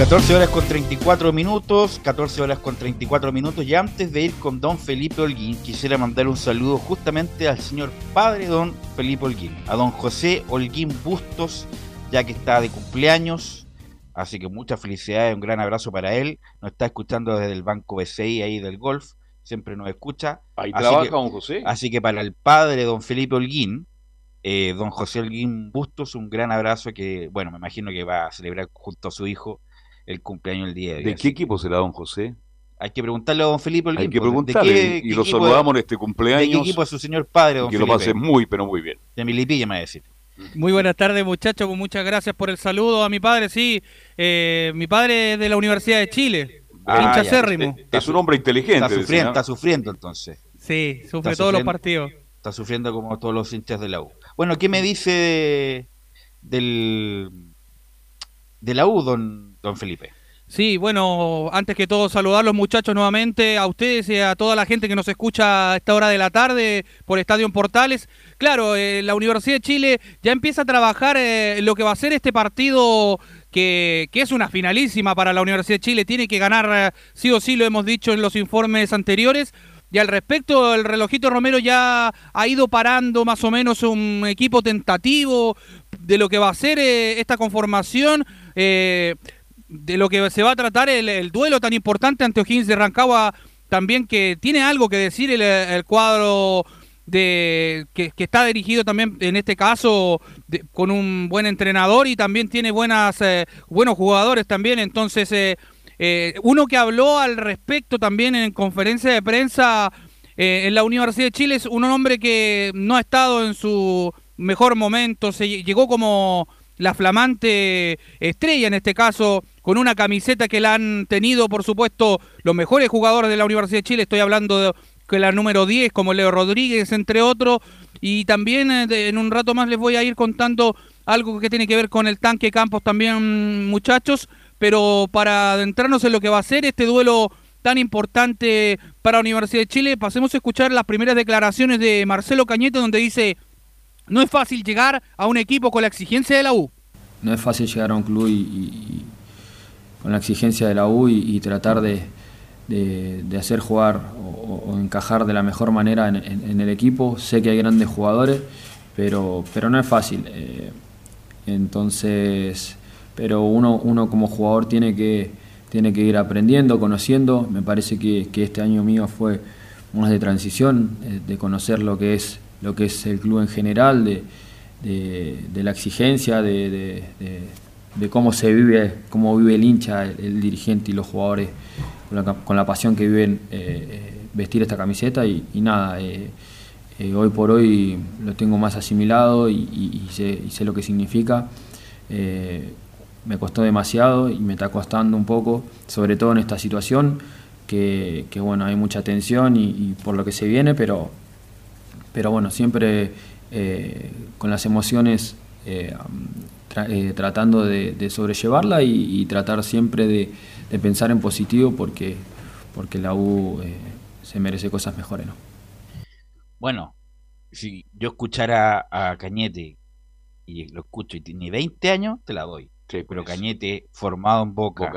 H: 14 horas con 34 minutos, 14 horas con 34 minutos. Y antes de ir con don Felipe Holguín, quisiera mandar un saludo justamente al señor padre don Felipe Holguín, a don José Holguín Bustos, ya que está de cumpleaños. Así que muchas felicidades, un gran abrazo para él. Nos está escuchando desde el Banco BCI ahí del Golf, siempre nos escucha.
B: Ahí
H: Así
B: trabaja
H: que-
B: don José.
H: Así que para el padre don Felipe Holguín, eh, don José Holguín Bustos, un gran abrazo que, bueno, me imagino que va a celebrar junto a su hijo el cumpleaños el día de hoy.
B: ¿De qué equipo será don José?
H: Hay que preguntarle a don Felipe Holguín.
B: Hay que
H: pues, ¿de
B: preguntarle.
H: qué-
B: y
H: qué
B: lo saludamos en este
H: ¿De qué
B: cumpleaños.
H: equipo es su señor padre, don
B: que lo
H: Felipe?
B: pase muy, pero muy bien.
H: De Milipilla, me va a decir.
E: Muy buenas tardes, muchachos. pues Muchas gracias por el saludo a mi padre. Sí, eh, mi padre es de la Universidad de Chile.
H: Ah,
E: hincha
H: ya.
E: acérrimo.
B: Es un hombre inteligente.
H: Está sufriendo,
B: ¿no?
H: está sufriendo entonces.
E: Sí, sufre
H: Está
E: todos los partidos.
H: Está sufriendo como todos los hinchas de la U. Bueno, ¿qué me dice de, del, de la U, don, don Felipe?
E: Sí, bueno, antes que todo saludar los muchachos nuevamente, a ustedes y a toda la gente que nos escucha a esta hora de la tarde por Estadio Portales. Claro, eh, la Universidad de Chile ya empieza a trabajar eh, lo que va a ser este partido que, que es una finalísima para la Universidad de Chile. Tiene que ganar eh, sí o sí, lo hemos dicho en los informes anteriores, y al respecto, el relojito Romero ya ha ido parando más o menos un equipo tentativo de lo que va a ser eh, esta conformación, de lo que se va a tratar el, duelo tan importante ante O'Higgins de Rancagua, también que tiene algo que decir el, cuadro de que, está dirigido también en este caso con un buen entrenador y también tiene buenas eh, buenos jugadores también. Entonces eh, uno que habló al respecto también en conferencia de prensa eh, en la Universidad de Chile es un hombre que no ha estado en su mejor momento, se llegó como la flamante estrella en este caso, con una camiseta que la han tenido, por supuesto, los mejores jugadores de la Universidad de Chile, estoy hablando de que la número 10, como Leo Rodríguez, entre otros, y también eh, en un rato más les voy a ir contando algo que tiene que ver con el tanque Campos también, muchachos, pero para adentrarnos en lo que va a ser este duelo tan importante para la Universidad de Chile, pasemos a escuchar las primeras declaraciones de Marcelo Cañete, donde dice, no es fácil llegar a un equipo con la exigencia de la U.
P: No es fácil llegar a un club y, con la exigencia de la U y, tratar de, hacer jugar o, encajar de la mejor manera en, el equipo. Sé que hay grandes jugadores, pero, pero no es fácil. Eh, entonces pero uno, uno como jugador tiene que, tiene que ir aprendiendo, conociendo. Me parece que, este año mío fue más de transición, eh, de conocer lo que es, lo que es el club en general, de, la exigencia, de, cómo se vive, cómo vive el hincha, el, dirigente y los jugadores con la, pasión que viven eh, eh, vestir esta camiseta y, nada. hoy por hoy lo tengo más asimilado y, sé, lo que significa me costó demasiado y me está costando un poco, sobre todo en esta situación, que, bueno, hay mucha tensión y, por lo que se viene, pero, pero bueno, siempre eh, con las emociones eh, eh, tratando de, sobrellevarla y, tratar siempre de, pensar en positivo porque, porque la U se merece cosas mejores. ¿no?
H: Bueno, si yo escuchara a Cañete y lo escucho y tiene 20 años, te la doy pero Cañete, formado en Boca,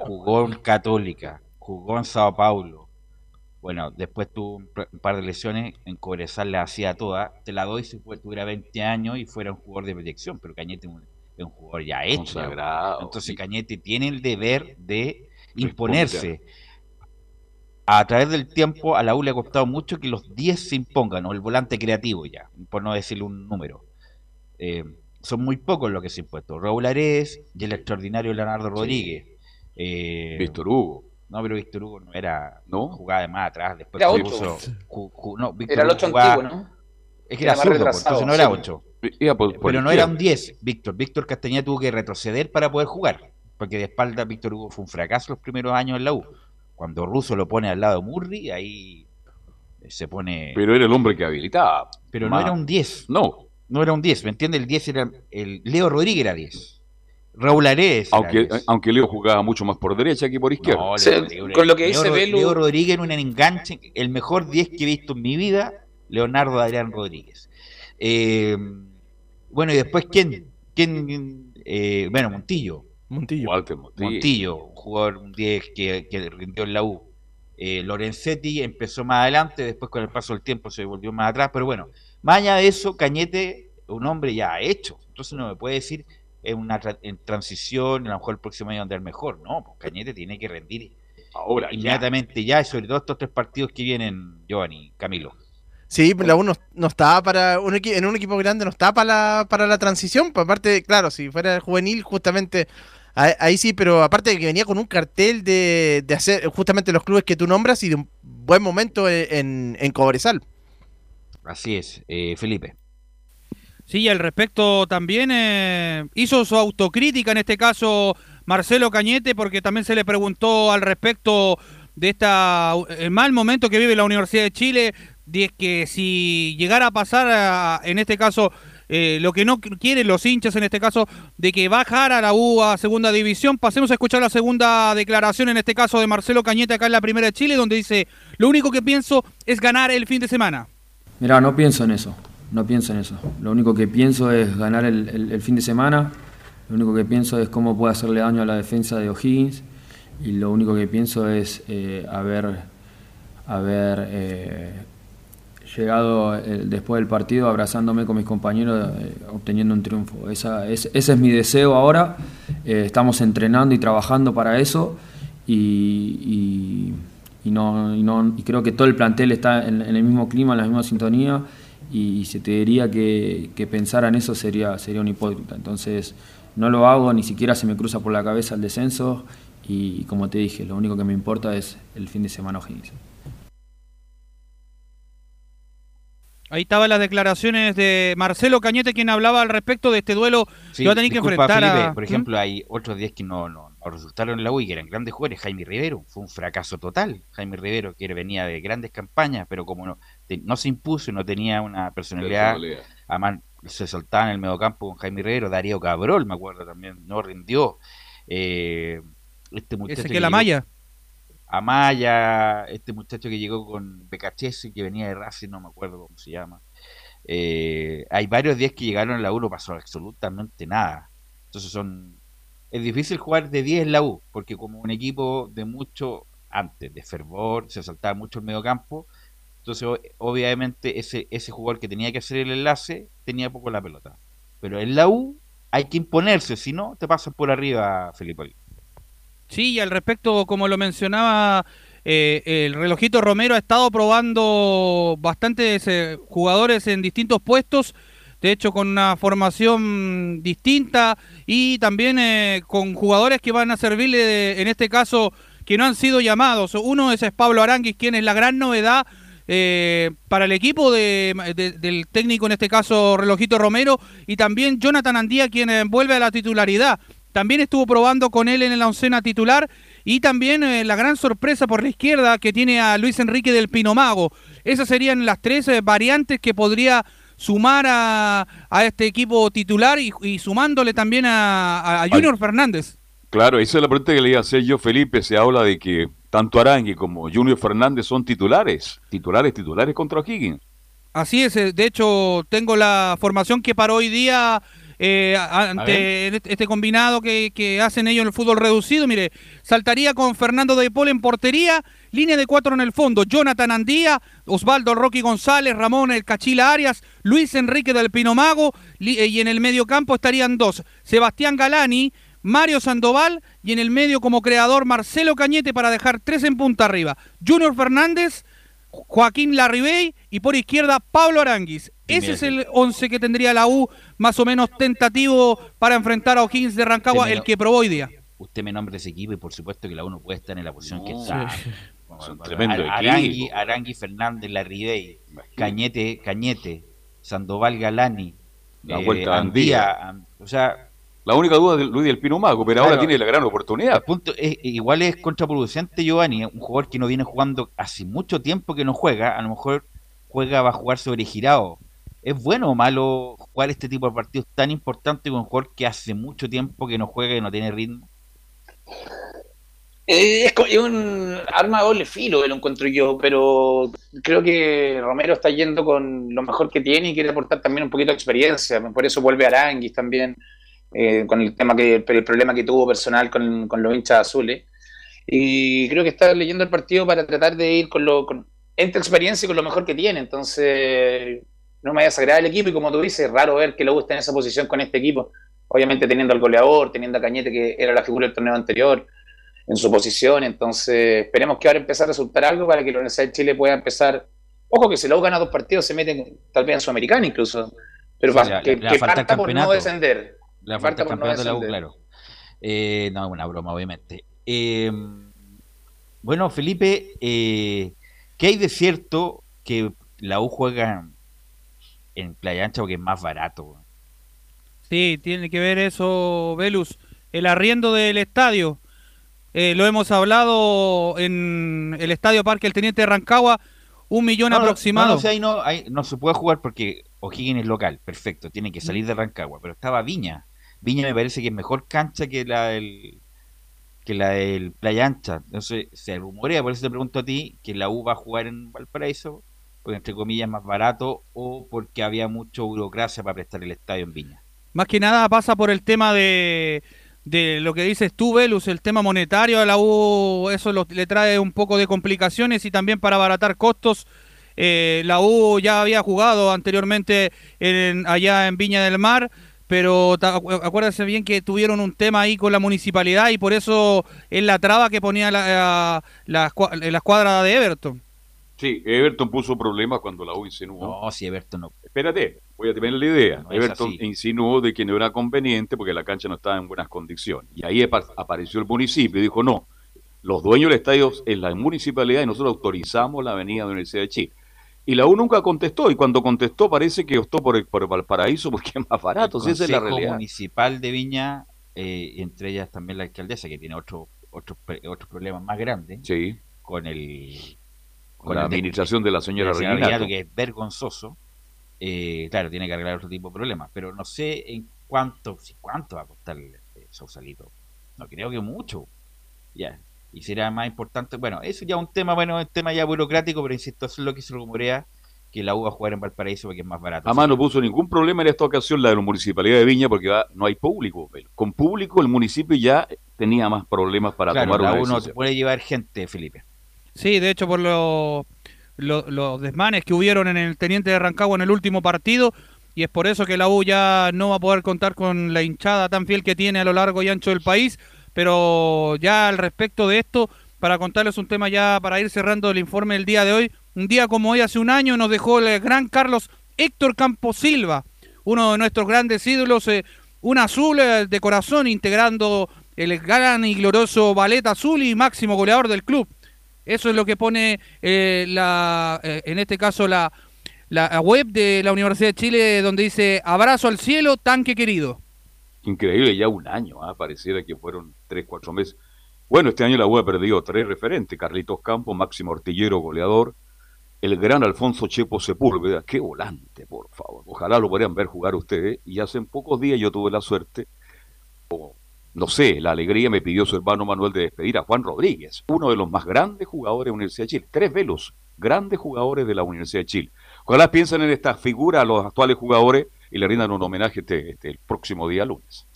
H: jugó en Católica, jugó en Sao Paulo. Bueno, después tuvo un, par de lesiones, en Cobresal le hacía toda. Te la doy si tuviera 20 años y fuera un jugador de proyección, pero Cañete es un, jugador ya hecho. Entonces Cañete tiene el deber de imponerse. A través del tiempo a la U le ha costado mucho que los 10 se impongan, o el volante creativo ya, por no decirle un número. Eh, son muy pocos los que se han puesto. Raúl Ares y el extraordinario Leonardo Rodríguez.
B: Eh, Víctor Hugo.
H: No, pero Víctor Hugo no era. ¿No? Jugaba de más atrás. Después
G: era 8. no, era el 8 antiguo, ¿no?
H: Es que era, era zurdo, pues, entonces no era 8. pero no era un 10, Víctor. Víctor Castañeda tuvo que retroceder para poder jugar. Porque de espalda Víctor Hugo fue un fracaso los primeros años en la U. Cuando Russo lo pone al lado de Murri, ahí se pone.
B: Pero era el hombre que habilitaba.
H: Pero no era un 10.
B: No
H: no era un 10, ¿me entiendes? El 10 era. El Leo Rodríguez era 10. Raúl Ares.
B: Aunque, aunque Leo jugaba mucho más por derecha que por izquierda.
G: con lo que dice
H: Leo, Leo Rodríguez en un enganche, el mejor 10 que he visto en mi vida, Leonardo Adrián Rodríguez. Eh, bueno, y después, ¿quién? ¿Quién? Eh, bueno, Montillo.
J: Montillo.
B: Walter Montillo.
H: Montillo, un jugador un 10 que, que rindió en la U. Eh, Lorenzetti empezó más adelante, después con el paso del tiempo se volvió más atrás, pero bueno, más allá de eso, Cañete, un hombre ya hecho. Entonces no me puede decir en una en transición, a lo mejor el próximo año andar mejor. No, pues Cañete tiene que rendir ahora inmediatamente ya. sobre todo estos tres partidos que vienen, Giovanni, Camilo.
J: Sí, la uno no estaba para un en un equipo grande no está para la, para la transición, pues aparte, claro, si fuera juvenil justamente ahí, sí, pero aparte de que venía con un cartel de, de, hacer justamente los clubes que tú nombras y de un buen momento en, en Cobresal.
H: Así es, eh, Felipe.
E: Sí, al respecto también eh, hizo su autocrítica en este caso Marcelo Cañete porque también se le preguntó al respecto de esta mal momento que vive la Universidad de Chile, de que si llegara a pasar en este caso eh, lo que no quieren los hinchas en este caso de que bajara la U a segunda división, pasemos a escuchar la segunda declaración en este caso de Marcelo Cañete acá en la primera de Chile donde dice, lo único que pienso es ganar el fin de semana.
P: Mira, no pienso en eso, no pienso en eso. Lo único que pienso es ganar el, fin de semana, lo único que pienso es cómo puede hacerle daño a la defensa de O'Higgins y lo único que pienso es eh, haber, haber eh, llegado eh, después del partido abrazándome con mis compañeros, obteniendo un triunfo. Esa, es, ese es mi deseo ahora. Estamos entrenando y trabajando para eso y, no, y no- y creo que todo el plantel está en el mismo clima, en la misma sintonía y, si te diría que, que pensar en eso sería, sería un hipócrita. Entonces no lo hago, ni siquiera se me cruza por la cabeza el descenso y como te dije, lo único que me importa es el fin de semana O'Higgins.
E: Ahí estaban las declaraciones de Marcelo Cañete, quien hablaba al respecto de este duelo
H: Sí,
E: que va a tener que enfrentar
H: Felipe,
E: a...
H: Por ejemplo, hay otros 10 que no, no, no resultaron en la U y que eran grandes jugadores. Jaime Rivero fue un fracaso total. Jaime Rivero, que venía de grandes campañas, pero como no, no se impuso y no tenía una personalidad,
B: Personalidad.
H: además se saltaba en el mediocampo con Jaime Rivero. Darío Cabrol, me acuerdo también, no rindió. Eh, este muchacho
E: Ezequiel
H: que llegó-
E: Amaya.
H: Amaya, este muchacho que llegó con Becachese, que venía de Racing, no me acuerdo cómo se llama. Eh, hay varios días que llegaron a la U, no pasó absolutamente nada. Entonces son es difícil jugar de 10 en la U, porque como un equipo de mucho, antes, de fervor, se saltaba mucho el mediocampo, entonces obviamente ese, ese jugador que tenía que hacer el enlace tenía poco la pelota. Pero en la U hay que imponerse, si no, te pasan por arriba, Felipe.
E: Sí, y al respecto, como lo mencionaba eh, el relojito Romero, ha estado probando bastantes eh, jugadores en distintos puestos, de hecho con una formación distinta y también eh, con jugadores que van a servirle, en este caso, que no han sido llamados. Uno es Pablo Aranguis, quien es la gran novedad eh, para el equipo de- de- del técnico, en este caso Relojito Romero, y también Jonathan Andía, quien eh, vuelve a la titularidad. También estuvo probando con él en la oncena titular y también eh, la gran sorpresa por la izquierda que tiene a Luis Enrique del Pinomago. Esas serían las tres eh, variantes que podría sumar a, a este equipo titular y, y sumándole también a, a Junior Fernández.
B: Claro, esa es la pregunta que le iba a hacer yo, Felipe. Se habla de que tanto Arangui como Junior Fernández son titulares, titulares, titulares contra O'Higgins.
E: Así es, eh, de hecho tengo la formación que paró hoy día eh, ante este este combinado que, que hacen ellos en el fútbol reducido. Mire, saltaría con Fernando de Paul en portería, línea de cuatro en el fondo, Jonathan Andía, Osvaldo Rocky González, Ramón El Cachila Arias, Luis Enrique del Pinomago eh, y en el medio campo estarían dos, Sebastián Galani, Mario Sandoval y en el medio como creador Marcelo Cañete para dejar tres en punta arriba, Junior Fernández, Joaquín Larribey y por izquierda Pablo Aranguis. Ese es el 11 que tendría la U, más o menos tentativo para enfrentar a O'Higgins de Rancagua,
H: me
E: el que probó hoy día.
H: Usted me nombra ese equipo y por supuesto que la uno puede estar en la posición que
B: No,
H: está.
B: sí.
H: Bueno,
B: Es un
H: bueno,
B: tremendo
H: Ar-
B: equipo.
H: Arangui, Arangui, Fernández, Larribey, Cañete, Cañete, Sandoval Galani,
B: La
H: eh,
B: vuelta a
H: Andía,
B: Andía.
H: An- o sea,
B: La única duda de Luis del Pino Mago, pero ahora tiene la gran oportunidad.
H: el punto es, igual es contraproducente Giovanni, un jugador que no viene jugando hace mucho tiempo que no juega, a lo mejor juega, va a jugar sobregirado. ¿Es bueno o malo jugar este tipo de partidos tan importantes con un jugador que hace mucho tiempo que no juega y no tiene ritmo?
G: Eh, es, es un arma de doble filo, lo encuentro yo, pero creo que Romero está yendo con lo mejor que tiene y quiere aportar también un poquito de experiencia. Por eso vuelve Aranguis también, eh, con el tema que el problema que tuvo personal con, con los hinchas azules. Y creo que está leyendo el partido para tratar de ir con lo con, entre experiencia y con lo mejor que tiene. Entonces, no me vaya a desagradar el equipo y como tú dices, es raro ver que lo esté en esa posición con este equipo. Obviamente teniendo al goleador, teniendo a Cañete que era la figura del torneo anterior en su posición, entonces esperemos que ahora empiece a resultar algo para que la Universidad de Chile pueda empezar, ojo que si U gana dos partidos se meten tal vez en Sudamericana incluso, pero
H: Sí, le-
G: que,
H: le
G: que parta por no descender.
H: La falta
G: no
H: campeonato de la U, claro. Eh, no, es una broma, obviamente. Eh, bueno, Felipe, eh, ¿qué hay de cierto que la U juega en Playa Ancha porque es más barato?
E: Sí, tiene que ver eso, Velus. El arriendo del estadio. Eh, lo hemos hablado en el Estadio Parque El Teniente de Rancagua, un millón
H: no,
E: aproximado.
H: No, no, o sea, ahí no, ahí no se puede jugar porque O'Higgins es local, perfecto, tiene que salir de Rancagua, pero estaba Viña. Viña me parece que es mejor cancha que la del que la del Playa Ancha. Entonces se rumorea, por eso te pregunto a ti, que la U va a jugar en Valparaíso, porque entre comillas más barato, o porque había mucha burocracia para prestar el estadio en Viña.
E: Más que nada pasa por el tema de, de lo que dices tú, Velus, el tema monetario a la U, eso lo- le trae un poco de complicaciones y también para abaratar costos. eh, la U ya había jugado anteriormente en- allá en Viña del Mar, pero acuérdense bien que tuvieron un tema ahí con la municipalidad y por eso es la traba que ponía la, la, la escua- la escuadra de Everton.
B: Sí, Everton puso problemas cuando la U insinuó.
H: No, si Everton no.
B: Espérate, voy a terminar la idea.
H: No
B: Everton insinuó de que no era conveniente porque la cancha no estaba en buenas condiciones. Y ahí apa- apareció el municipio y dijo, no, los dueños del estadio es la municipalidad y nosotros autorizamos la avenida de la Universidad de Chile. Y la U nunca contestó, y cuando contestó parece que optó por el, por Valparaíso porque es más barato,
H: el
B: esa es la realidad.
H: Municipal de Viña, eh, entre ellas también la alcaldesa, que tiene otro, otros otros problemas más grandes
B: Sí.
H: con el
B: Con la administración de la señora Reginato.
H: que es vergonzoso. Eh, claro, tiene que arreglar otro tipo de problemas, pero no sé en cuánto, si cuánto va a costar el eh, Sausalito. No creo que mucho. Ya. Y será más importante, bueno, eso ya es un tema, bueno, un tema ya burocrático, pero insisto, eso es lo que se rumorea que la U va a jugar en Valparaíso porque es más barato.
B: Además no puso ningún problema en esta ocasión la de la municipalidad de Viña porque va- no hay público. Con público el municipio ya tenía más problemas para
H: claro,
B: tomar
H: la
B: una
H: U no puede llevar gente, Felipe.
E: Sí, de hecho, por lo- lo- los desmanes que hubieron en el Teniente de Rancagua en el último partido, y es por eso que la U ya no va a poder contar con la hinchada tan fiel que tiene a lo largo y ancho del país. Pero ya al respecto de esto, para contarles un tema ya para ir cerrando el informe del día de hoy, un día como hoy hace un año nos dejó el gran Carlos Héctor Campos Silva, uno de nuestros grandes ídolos, eh, un azul eh, de corazón integrando el gran y glorioso ballet azul y máximo goleador del club. Eso es lo que pone eh, la, eh, en este caso la, la web de la Universidad de Chile donde dice abrazo al cielo, tanque querido.
B: Increíble, ya un año, ¿ah? pareciera que fueron tres, cuatro meses. Bueno, este año la U ha perdido tres referentes, Carlitos Campos, máximo artillero, goleador, el gran Alfonso Chepo Sepúlveda, qué volante, por favor. Ojalá lo podrían ver jugar ustedes. Y hace pocos días yo tuve la suerte, o no sé, la alegría me pidió su hermano Manuel de despedir a Juan Rodríguez, uno de los más grandes jugadores de la Universidad de Chile. Tres velos, grandes jugadores de la Universidad de Chile. Ojalá piensen en esta figura los actuales jugadores y le rindan un homenaje este, este- el próximo día lunes.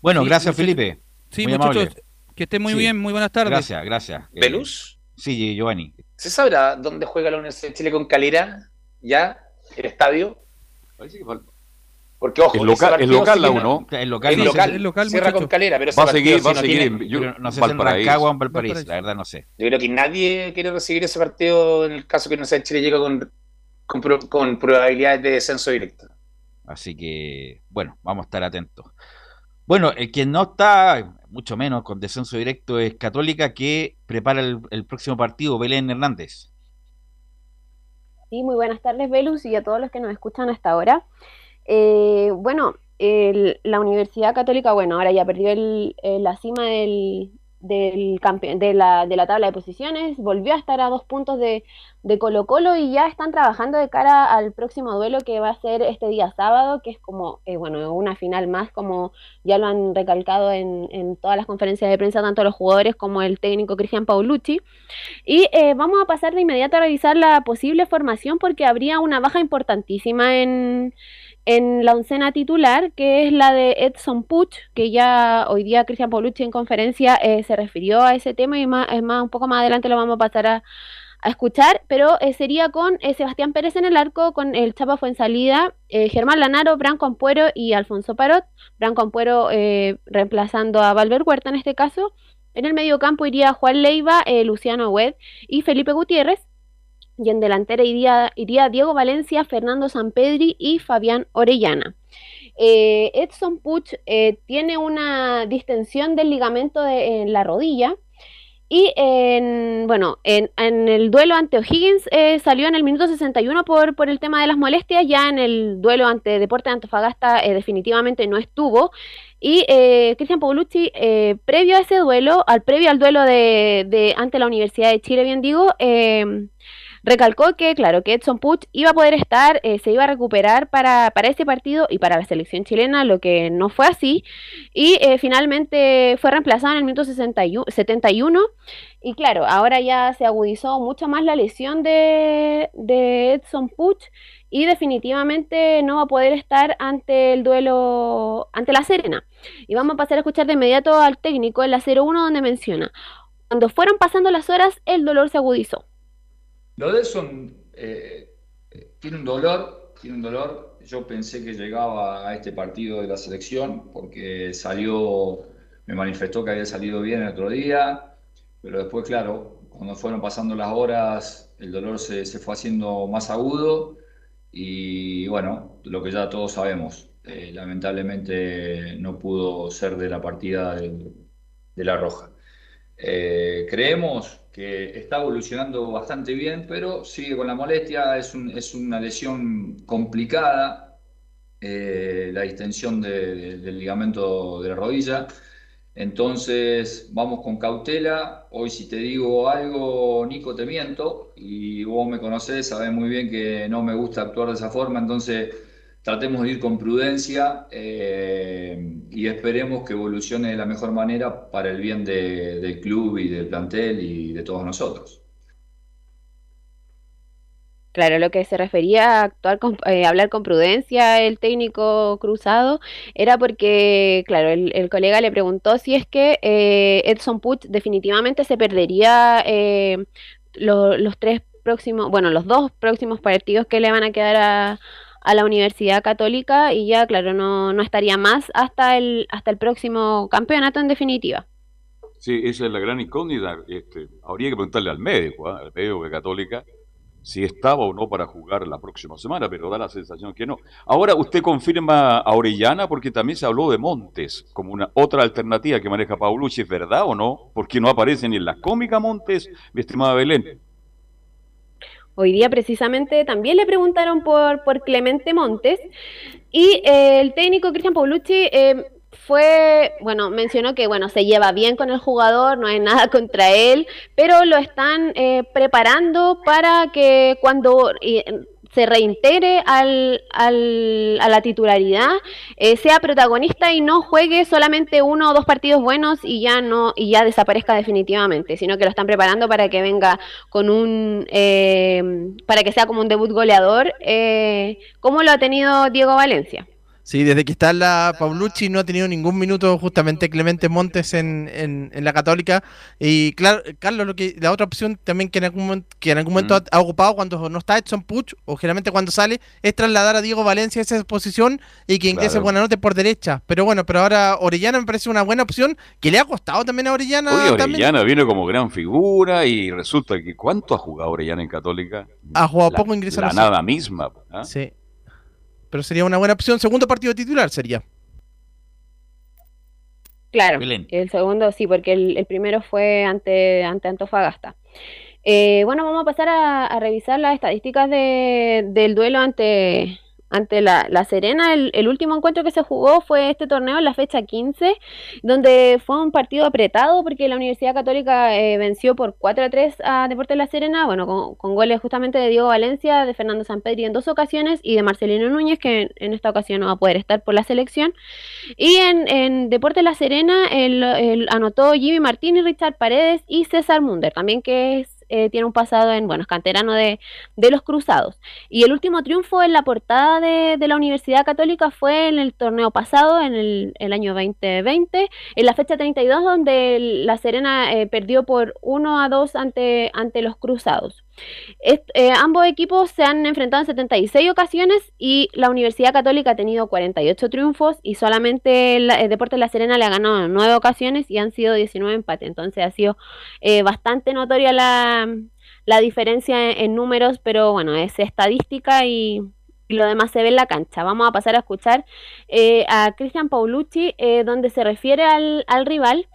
H: Bueno,
E: Sí,
H: gracias. Felipe.
E: Sí,
H: Muy
E: muchachos,
H: amable.
E: que estén muy
H: Sí.
E: bien, muy buenas tardes.
H: Gracias, gracias. Eh,
G: ¿Velus?
H: sí, Giovanni.
G: ¿Se sabrá dónde juega la Universidad de Chile con Calera? ¿Ya? ¿El estadio?
B: Parece que falta.
G: Porque ojo,
B: Es
G: ese
B: local,
G: partido
B: local la
G: que
B: U, ¿no?
H: El local,
G: Es
H: no sé
G: local,
E: es local,
G: cierra con
E: muchachos.
G: Calera, pero
B: Va a seguir, va a
G: no
B: seguir
G: tiene-
B: yo-
H: no sé si en. Rancagua o en Valparaíso,
E: Valparaíso.
H: la verdad no sé.
G: Yo creo que nadie quiere recibir ese partido en el caso que Universidad de Chile llega con, con, con probabilidades de descenso directo.
H: Así que, bueno, vamos a estar atentos. Bueno, el que no está, mucho menos con descenso directo, es Católica, que prepara el, próximo partido, Belén Hernández.
F: Sí, muy buenas tardes, Velus, y a todos los que nos escuchan hasta ahora. Eh, bueno, la Universidad Católica, bueno, ahora ya perdió el- eh, la cima del, del de, la, de la tabla de posiciones, volvió a estar a dos puntos de, de Colo Colo y ya están trabajando de cara al próximo duelo que va a ser este día sábado, que es como, eh, bueno, una final más, como ya lo han recalcado en, en todas las conferencias de prensa, tanto los jugadores como el técnico Cristian Paulucci. Y eh, vamos a pasar de inmediato a revisar la posible formación porque habría una baja importantísima en, en la oncena titular, que es la de Edson Puch, que ya hoy día Cristian Paulucci en conferencia eh, se refirió a ese tema y más, es más, un poco más adelante lo vamos a pasar a, a escuchar, pero eh, sería con eh, Sebastián Pérez en el arco, con el Chapa Fuensalida, eh, Germán Lanaro, Branco Ampuero y Alfonso Parot, Branco Ampuero eh, reemplazando a Valver Huerta en este caso. En el medio campo iría Juan Leiva, eh, Luciano Wed y Felipe Gutiérrez. Y en delantera iría, Diego Valencia, Fernando Sampedri y Fabián Orellana. Eh, Edson Puch eh, tiene una distensión del ligamento en la rodilla. Y en, bueno, en, el duelo ante O'Higgins eh, salió en el minuto 61 por, por el tema de las molestias. Ya en el duelo ante Deporte de Antofagasta definitivamente no estuvo. Y eh, Cristian Paulucci, previo a ese duelo, al previo al duelo de, de ante la Universidad de Chile, bien digo, Recalcó que, claro, que Edson Puch iba a poder estar, eh, se iba a recuperar para, para ese partido y para la selección chilena, lo que no fue así. Y eh, finalmente fue reemplazado en el minuto 61, 71. Y claro, ahora ya se agudizó mucho más la lesión de, de Edson Puch y definitivamente no va a poder estar ante el duelo ante la Serena. Y vamos a pasar a escuchar de inmediato al técnico en la 0-1 donde menciona, cuando fueron pasando las horas el dolor se agudizó.
Q: Lo de Edson eh, tiene un dolor, tiene un dolor. Yo pensé que llegaba a este partido de la selección porque salió, me manifestó que había salido bien el otro día, pero después, claro, cuando fueron pasando las horas, el dolor se, se fue haciendo más agudo y bueno, lo que ya todos sabemos, eh, lamentablemente no pudo ser de la partida de la Roja. Eh, creemos que está evolucionando bastante bien, pero sigue con la molestia, es, es una lesión complicada, eh, la distensión de- de- del ligamento de la rodilla. Entonces, vamos con cautela. Hoy si te digo algo, Nico, te miento. Y vos me conocés, sabés muy bien que no me gusta actuar de esa forma. Entonces, tratemos de ir con prudencia eh, y esperemos que evolucione de la mejor manera para el bien de- del club y del plantel y de todos nosotros.
F: Claro, lo que se refería a actuar con, eh, hablar con prudencia el técnico cruzado era porque, claro, el, el colega le preguntó si es que eh, Edson Puch definitivamente se perdería eh, lo- los tres próximos, bueno, los dos próximos partidos que le van a quedar a, a la Universidad Católica y ya, claro, no, no estaría más hasta el, hasta el próximo campeonato en definitiva.
B: Sí, esa es la gran incógnita. Este, habría que preguntarle al médico, ¿ah? al médico de Católica, si estaba o no para jugar la próxima semana, pero da la sensación que no. Ahora usted confirma a Orellana porque también se habló de Montes como una otra alternativa que maneja Paulucci, ¿es verdad o no? Porque no aparece ni en la cómica Montes, mi estimada Belén.
F: Hoy día precisamente también le preguntaron por, por Clemente Montes y eh, el técnico Cristian Paulucci eh, fue, bueno, mencionó que bueno, se lleva bien con el jugador, no hay nada contra él, pero lo están eh, preparando para que cuando se reintegre al, al- a la titularidad, eh, sea protagonista y no juegue solamente uno o dos partidos buenos y ya no y ya desaparezca definitivamente, sino que lo están preparando para que venga con un eh, para que sea como un debut goleador, eh, como lo ha tenido Diego Valencia.
J: Sí, desde que está en la Paulucci no ha tenido ningún minuto justamente Clemente Montes en, en, en la Católica. Y claro, Carlos, lo que la otra opción también que en algún momento, que en algún momento ha, ha ocupado cuando no está Edson Puch, o generalmente cuando sale, es trasladar a Diego Valencia a esa posición y que ingrese
B: Claro.
J: Buenanote por derecha. Pero bueno, pero ahora Orellana me parece una buena opción que le ha costado también a Orellana.
B: Oye,
J: también.
B: Orellana viene como gran figura y resulta que ¿cuánto ha jugado Orellana en Católica?
J: Ha jugado
B: La-
J: poco, ingresa a
B: La nada misma. ¿ah?
J: Sí. Pero sería una buena opción. Segundo partido titular sería.
F: Claro,
J: Belén.
F: el segundo sí, porque el, el primero fue ante, ante Antofagasta. Eh, bueno, vamos a pasar a, a revisar las estadísticas de- del duelo ante, ante la, la Serena. El, el último encuentro que se jugó fue este torneo en la fecha 15, donde fue un partido apretado porque la Universidad Católica eh, venció por 4 a 3 a Deportes La Serena, bueno, con, goles justamente de Diego Valencia, de Fernando Sampedri en dos ocasiones y de Marcelino Núñez, que en, esta ocasión no va a poder estar por la selección. Y en, en Deportes La Serena el, el- anotó Jimmy Martín y Richard Paredes y César Munder, también que es, eh, tiene un pasado en, bueno, es canterano de, de los Cruzados. Y el último triunfo en la portada de, de la Universidad Católica fue en el torneo pasado, en el, el año 2020, en la fecha 32, donde La Serena eh, perdió por 1 a 2 ante, ante los Cruzados. Eh, ambos equipos se han enfrentado en 76 ocasiones y la Universidad Católica ha tenido 48 triunfos y solamente el, el Deportes La Serena le ha ganado en 9 ocasiones y han sido 19 empates. Entonces ha sido eh, bastante notoria la, la diferencia en, números, pero bueno, es estadística y, lo demás se ve en la cancha. Vamos a pasar a escuchar eh, a Cristian Paulucci, eh, donde se refiere al, al rival.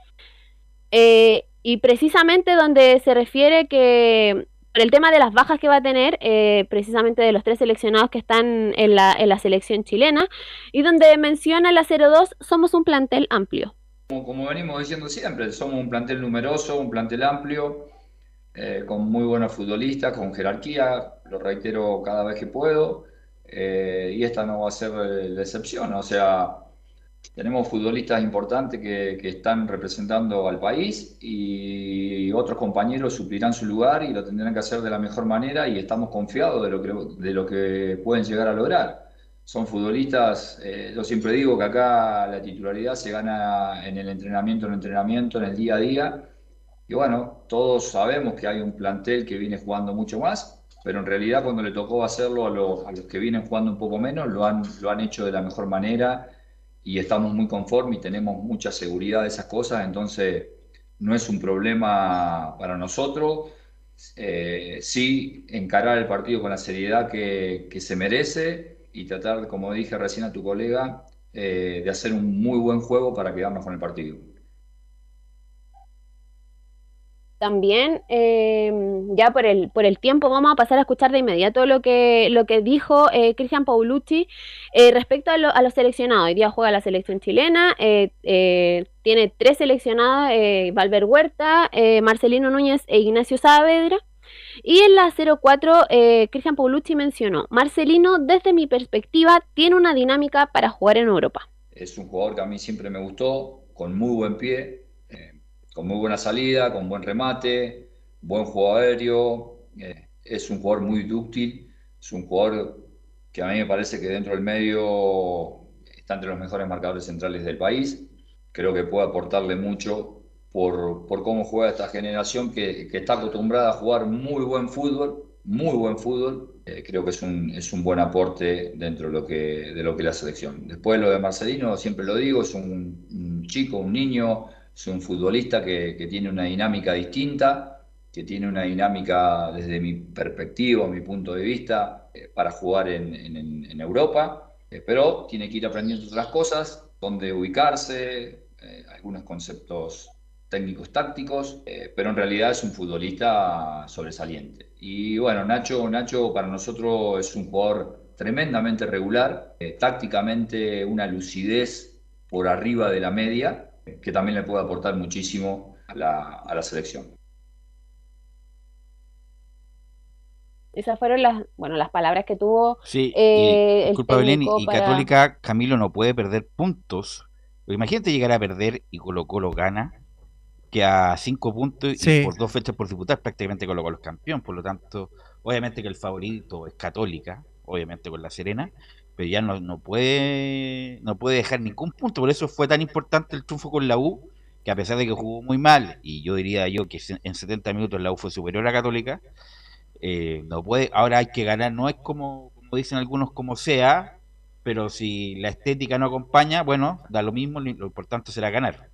F: Y precisamente donde se refiere que por el tema de las bajas que va a tener, eh, precisamente de los tres seleccionados que están en la, en la selección chilena, y donde menciona la 02, somos un plantel amplio.
Q: Como, como venimos diciendo siempre, somos un plantel numeroso, un plantel amplio. eh, con muy buenos futbolistas, con jerarquía, lo reitero cada vez que puedo, eh, y esta no va a ser eh, la excepción. O sea, tenemos futbolistas importantes que, que están representando al país y otros compañeros suplirán su lugar y lo tendrán que hacer de la mejor manera y estamos confiados de lo que, de lo que pueden llegar a lograr. Son futbolistas, eh, yo siempre digo que acá la titularidad se gana en el entrenamiento, en el entrenamiento, en el día a día. Y bueno, todos sabemos que hay un plantel que viene jugando mucho más, pero en realidad cuando le tocó hacerlo a los, a los que vienen jugando un poco menos, lo han, lo han hecho de la mejor manera y estamos muy conformes y tenemos mucha seguridad de esas cosas, entonces no es un problema para nosotros. Eh, sí, encarar el partido con la seriedad que, que, se merece y tratar, como dije recién a tu colega, eh, de hacer un muy buen juego para quedarnos con el partido.
F: También, eh, ya por el, por el tiempo, vamos a pasar a escuchar de inmediato lo que, lo que dijo eh, Cristian Paulucci eh, respecto a, a, los seleccionados. Hoy día juega la selección chilena, eh, eh, tiene tres seleccionados, Valver Huerta, Marcelino Núñez e Ignacio Saavedra. Y en la 04, Cristian Paulucci mencionó, Marcelino, desde mi perspectiva, tiene una dinámica para jugar en Europa.
Q: Es un jugador que a mí siempre me gustó, con muy buen pie, con muy buena salida, con buen remate, buen juego aéreo, eh, es un jugador muy dúctil, es un jugador que a mí me parece que dentro del medio está entre los mejores marcadores centrales del país, creo que puede aportarle mucho por, por cómo juega esta generación que, que, está acostumbrada a jugar muy buen fútbol, muy buen fútbol, eh, creo que es un, es un buen aporte dentro de lo, que, de lo que es la selección. Después lo de Marcelino, siempre lo digo, es un, un chico, un niño, es un futbolista que, que, tiene una dinámica distinta, que tiene una dinámica desde mi perspectiva, mi punto de vista, eh, para jugar en, en, en Europa, eh, pero tiene que ir aprendiendo otras cosas, dónde ubicarse, eh, algunos conceptos técnicos tácticos, pero en realidad es un futbolista sobresaliente. Y bueno, Nacho, Nacho para nosotros es un jugador tremendamente regular, tácticamente una lucidez por arriba de la media, que también le puede aportar muchísimo a la, a la selección.
F: Esas fueron las, bueno, las palabras que tuvo.
H: Sí, eh, y, disculpa, Belén, y para... Católica, Camilo no puede perder puntos. Imagínate llegar a perder y Colo Colo gana, que a cinco puntos sí. y por dos fechas por disputar prácticamente Colo Colo es campeón. Por lo tanto, obviamente que el favorito es Católica, obviamente con la Serena, pero ya no, puede no puede dejar ningún punto. Por eso fue tan importante el triunfo con la U, que a pesar de que jugó muy mal, y yo diría yo que en 70 minutos la U fue superior a Católica, eh, no puede, ahora hay que ganar, no es como, como dicen algunos como sea, pero si la estética no acompaña, bueno, da lo mismo, lo importante será ganar.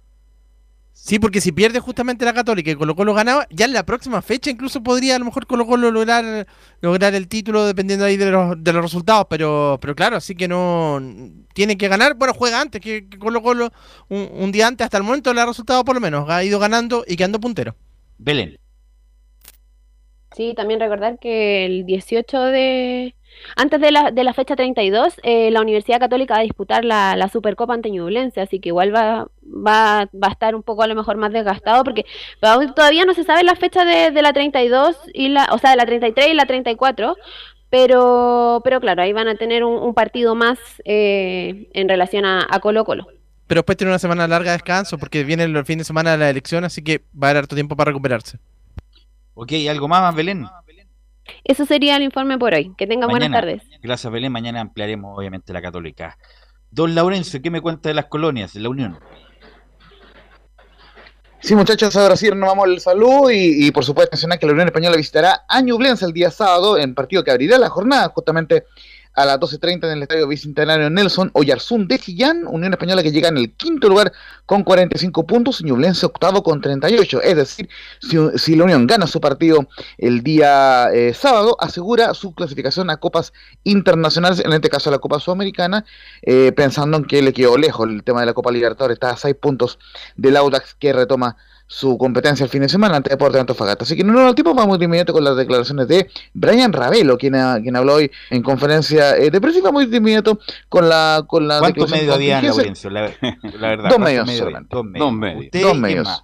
J: Sí, porque si pierde justamente la Católica y Colo Colo ganaba, ya en la próxima fecha incluso podría a lo mejor Colo Colo lograr, lograr el título dependiendo ahí de los, de los resultados, pero, pero claro, así que no tiene que ganar, bueno, juega antes que, que Colo Colo un, un, día antes, hasta el momento le ha resultado por lo menos, ha ido ganando y quedando puntero.
H: Belén.
F: Sí, también recordar que el 18 de, antes de la, de la fecha 32, eh, la Universidad Católica va a disputar la, la Supercopa ante Ñublense, así que igual va, va, va a estar un poco a lo mejor más desgastado, porque todavía no se sabe la fecha de, de la 32, y la, o sea, de la 33 y la 34, pero, pero claro, ahí van a tener un, partido más eh, en relación a, a Colo Colo.
J: Pero después tiene una semana larga de descanso, porque viene el fin de semana de la elección, así que va a haber harto tiempo para recuperarse.
H: Ok, ¿algo más, Belén?
F: Eso sería el informe por hoy. Que tengan buenas tardes.
H: Gracias, Belén. Mañana ampliaremos, obviamente, la católica. Don Laurencio, ¿qué me cuenta de las colonias, de la Unión?
C: Sí, muchachos, ahora sí renovamos el saludo y, y, por supuesto mencionar que la Unión Española visitará a Ñublense el día sábado en partido que abrirá la jornada justamente a las 12.30 en el Estadio Bicentenario Nelson Oyarzún de Chillán, Unión Española que llega en el quinto lugar con 45 puntos y Ñublense octavo con 38, es decir, si, si la Unión gana su partido el día eh, sábado, asegura su clasificación a copas internacionales, en este caso a la Copa Sudamericana, eh, pensando en que le quedó lejos el tema de la Copa Libertadores, está a 6 puntos del Audax que retoma su competencia el fin de semana ante Deportes de Antofagasta. Así que no, no, el tipo vamos de inmediato con las declaraciones de Brian Ravelo, quien, ha, quien habló hoy en conferencia eh, de prensa y vamos de inmediato con la con la
H: ¿Cuántos medios había, Laurencio? La, la, verdad.
C: Dos medios
H: medio
C: solamente.
H: Dos medios.
B: Dos medios.
C: Dos medios.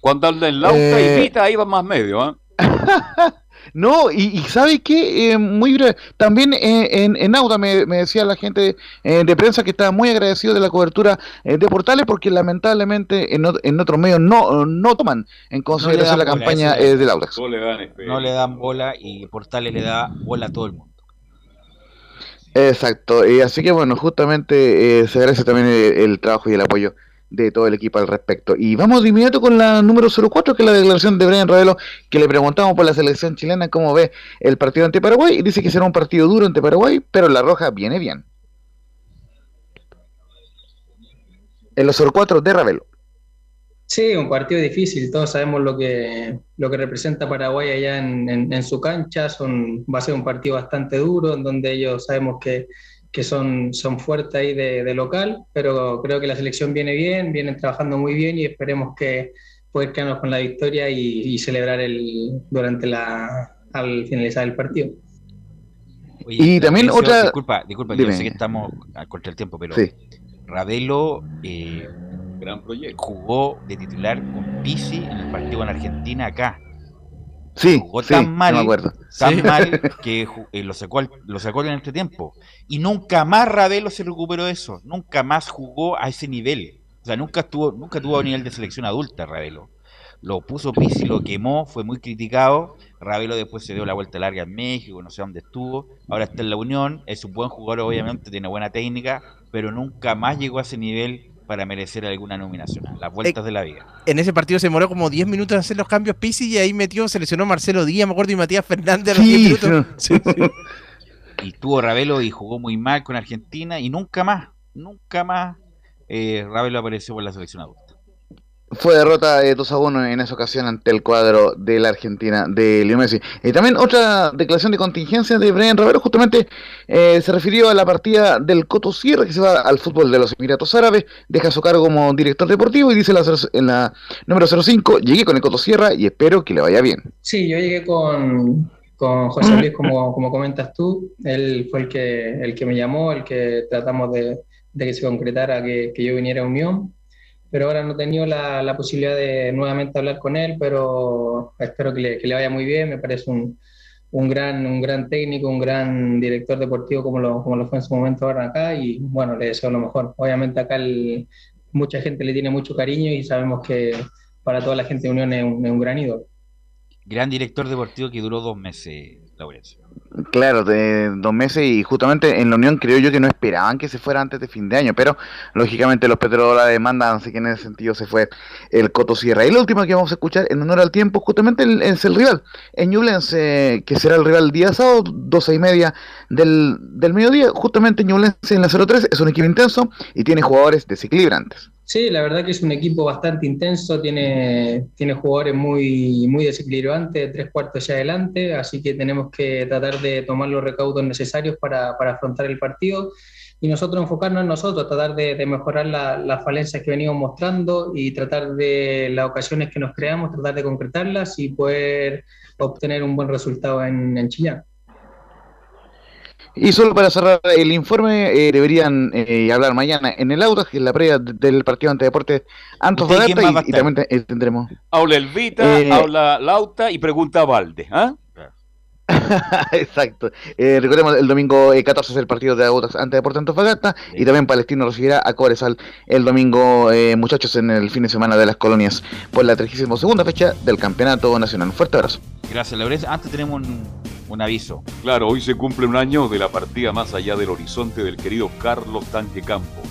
B: Cuando el del Lauta
C: Eh,
B: y Vita iba más medio, ¿eh?
C: No, y, y ¿sabe qué? Eh, muy breve. También eh, en, en Auda me, me decía la gente eh, de prensa que estaba muy agradecido de la cobertura eh, de Portales porque lamentablemente en, en otros medios no, no toman en consideración la
H: bola,
C: campaña
H: es.
C: del Audax.
H: No le dan bola y Portales le da bola a todo el mundo.
C: Exacto, y así que bueno, justamente eh, se agradece también el, el trabajo y el apoyo de todo el equipo al respecto. Y vamos de inmediato con la número 04, que es la declaración de Brian Ravelo, que le preguntamos por la selección chilena cómo ve el partido ante Paraguay, y dice que será un partido duro ante Paraguay, pero la roja viene bien. En los 04 de Ravelo.
R: Sí, un partido difícil. Todos sabemos lo que, lo que representa Paraguay allá en su cancha. Son, va a ser un partido bastante duro, en donde ellos sabemos que, que son, son fuertes ahí de, de local, pero creo que la selección viene bien, vienen trabajando muy bien y esperemos que poder quedarnos con la victoria y, y celebrar el, durante la, al finalizar el partido.
H: Oye,
C: Y también otra-
H: Disculpa, disculpa, yo sé que estamos a- contra el tiempo, pero
C: Sí.
H: Ravelo eh,
B: Gran proyecto.
H: jugó de titular con Pisi en el partido con Argentina acá.
C: Sí,
H: jugó
C: sí,
H: tan mal,
C: me acuerdo.
H: tan
C: Sí.
H: mal que eh, lo sacó al- lo sacó en este tiempo. Y nunca más Ravelo se recuperó de eso. Nunca más jugó a ese nivel. O sea, nunca estuvo, nunca tuvo a nivel de selección adulta Ravelo. Lo puso Pisi, lo quemó, fue muy criticado. Ravelo después se dio la vuelta larga en México, no sé dónde estuvo. Ahora está en la Unión, es un buen jugador, obviamente, tiene buena técnica, pero nunca más llegó a ese nivel para merecer alguna nominación. Las vueltas de la vida.
J: En ese partido se demoró como 10 minutos en hacer los cambios Pisi y ahí metió, seleccionó Marcelo Díaz, me acuerdo, y Matías Fernández a los
C: Sí,
J: 10 minutos. Sí, sí.
H: y tuvo Ravelo y jugó muy mal con Argentina y nunca más, nunca más eh, Ravelo apareció por la selección adulta.
C: Fue derrota de 2 a 1 en esa ocasión ante el cuadro de la Argentina de Leo Messi. Y también otra declaración de contingencia de Brian Ravelo, justamente eh, se refirió a la partida del Coto Sierra que se va al fútbol de los Emiratos Árabes, deja su cargo como director deportivo y dice la, en la número 05, llegué con el Coto Sierra y espero que le vaya bien.
R: Sí, yo llegué con, José Luis, como, como comentas tú. Él fue el que, el que me llamó, el que tratamos de, que se concretara que yo viniera a Unión. Pero ahora no he tenido la, la posibilidad de nuevamente hablar con él, pero espero que le, que le vaya muy bien. Me parece un, un gran, un gran técnico, un gran director deportivo como lo, como lo fue en su momento ahora acá. Y bueno, le deseo lo mejor. Obviamente acá el- mucha gente le tiene mucho cariño y sabemos que para toda la gente de Unión es un, es un gran ídolo.
H: Gran director deportivo que duró dos meses, Laurencio.
C: Claro, de dos meses y justamente en la Unión creo yo que no esperaban que se fuera antes de fin de año, pero lógicamente los petrodólares demandan, así que en ese sentido se fue el Coto Sierra. Y la última que vamos a escuchar en honor al tiempo, justamente es el rival, en Ñublense, que será el rival día sábado, 12 y media del, del mediodía, justamente Ñublense en la 03, es un equipo intenso y tiene jugadores desequilibrantes.
R: Sí, la verdad que es un equipo bastante intenso, tiene, tiene jugadores muy, muy desequilibrantes, tres cuartos hacia adelante, así que tenemos que tratar de tomar los recaudos necesarios para, para afrontar el partido y nosotros enfocarnos en nosotros, tratar de, de mejorar la- las falencias que venimos mostrando y tratar de las ocasiones que nos creamos, tratar de concretarlas y poder obtener un buen resultado en, en Chillán.
C: Y solo para cerrar el informe, eh, deberían eh, hablar mañana en el auto, que es la previa de- del partido ante Deportes Antofagasta,
B: ¿Usted quién más va a
C: y, y también eh, tendremos...
B: Habla Elvita,
C: Eh,
B: habla Lauta y pregunta Valde. ¿ah?
C: Exacto. Eh, recordemos, el domingo eh, 14 es el partido de Audax ante Deportes Antofagasta y también Palestino recibirá a Cobresal el domingo, eh, muchachos, en el fin de semana de las colonias por la 32 fecha del Campeonato Nacional. Un fuerte abrazo.
H: Gracias, Laurencio. Antes tenemos un, un aviso.
B: Claro, hoy se cumple un año de la partida más allá del horizonte del querido Carlos Tanque Campo.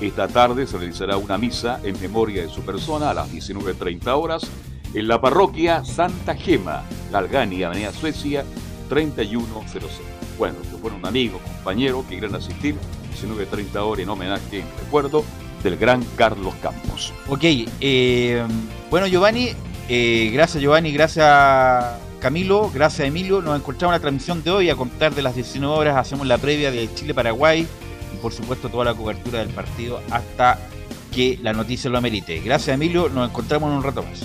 B: Esta tarde se realizará una misa en memoria de su persona a las 19.30 horas en la parroquia Santa Gema, Galgani, Avenida Suecia, 3106. Bueno, que fueron amigos, compañeros que quieran asistir, 19.30 horas en homenaje, en recuerdo del gran Carlos Campos.
H: Ok, eh, bueno Giovanni, eh, gracias Giovanni, gracias Camilo, gracias Emilio. Nos encontramos en la transmisión de hoy a contar de las 19 horas, hacemos la previa de Chile-Paraguay y por supuesto toda la cobertura del partido hasta que la noticia lo amerite. Gracias Emilio, nos encontramos en un rato más.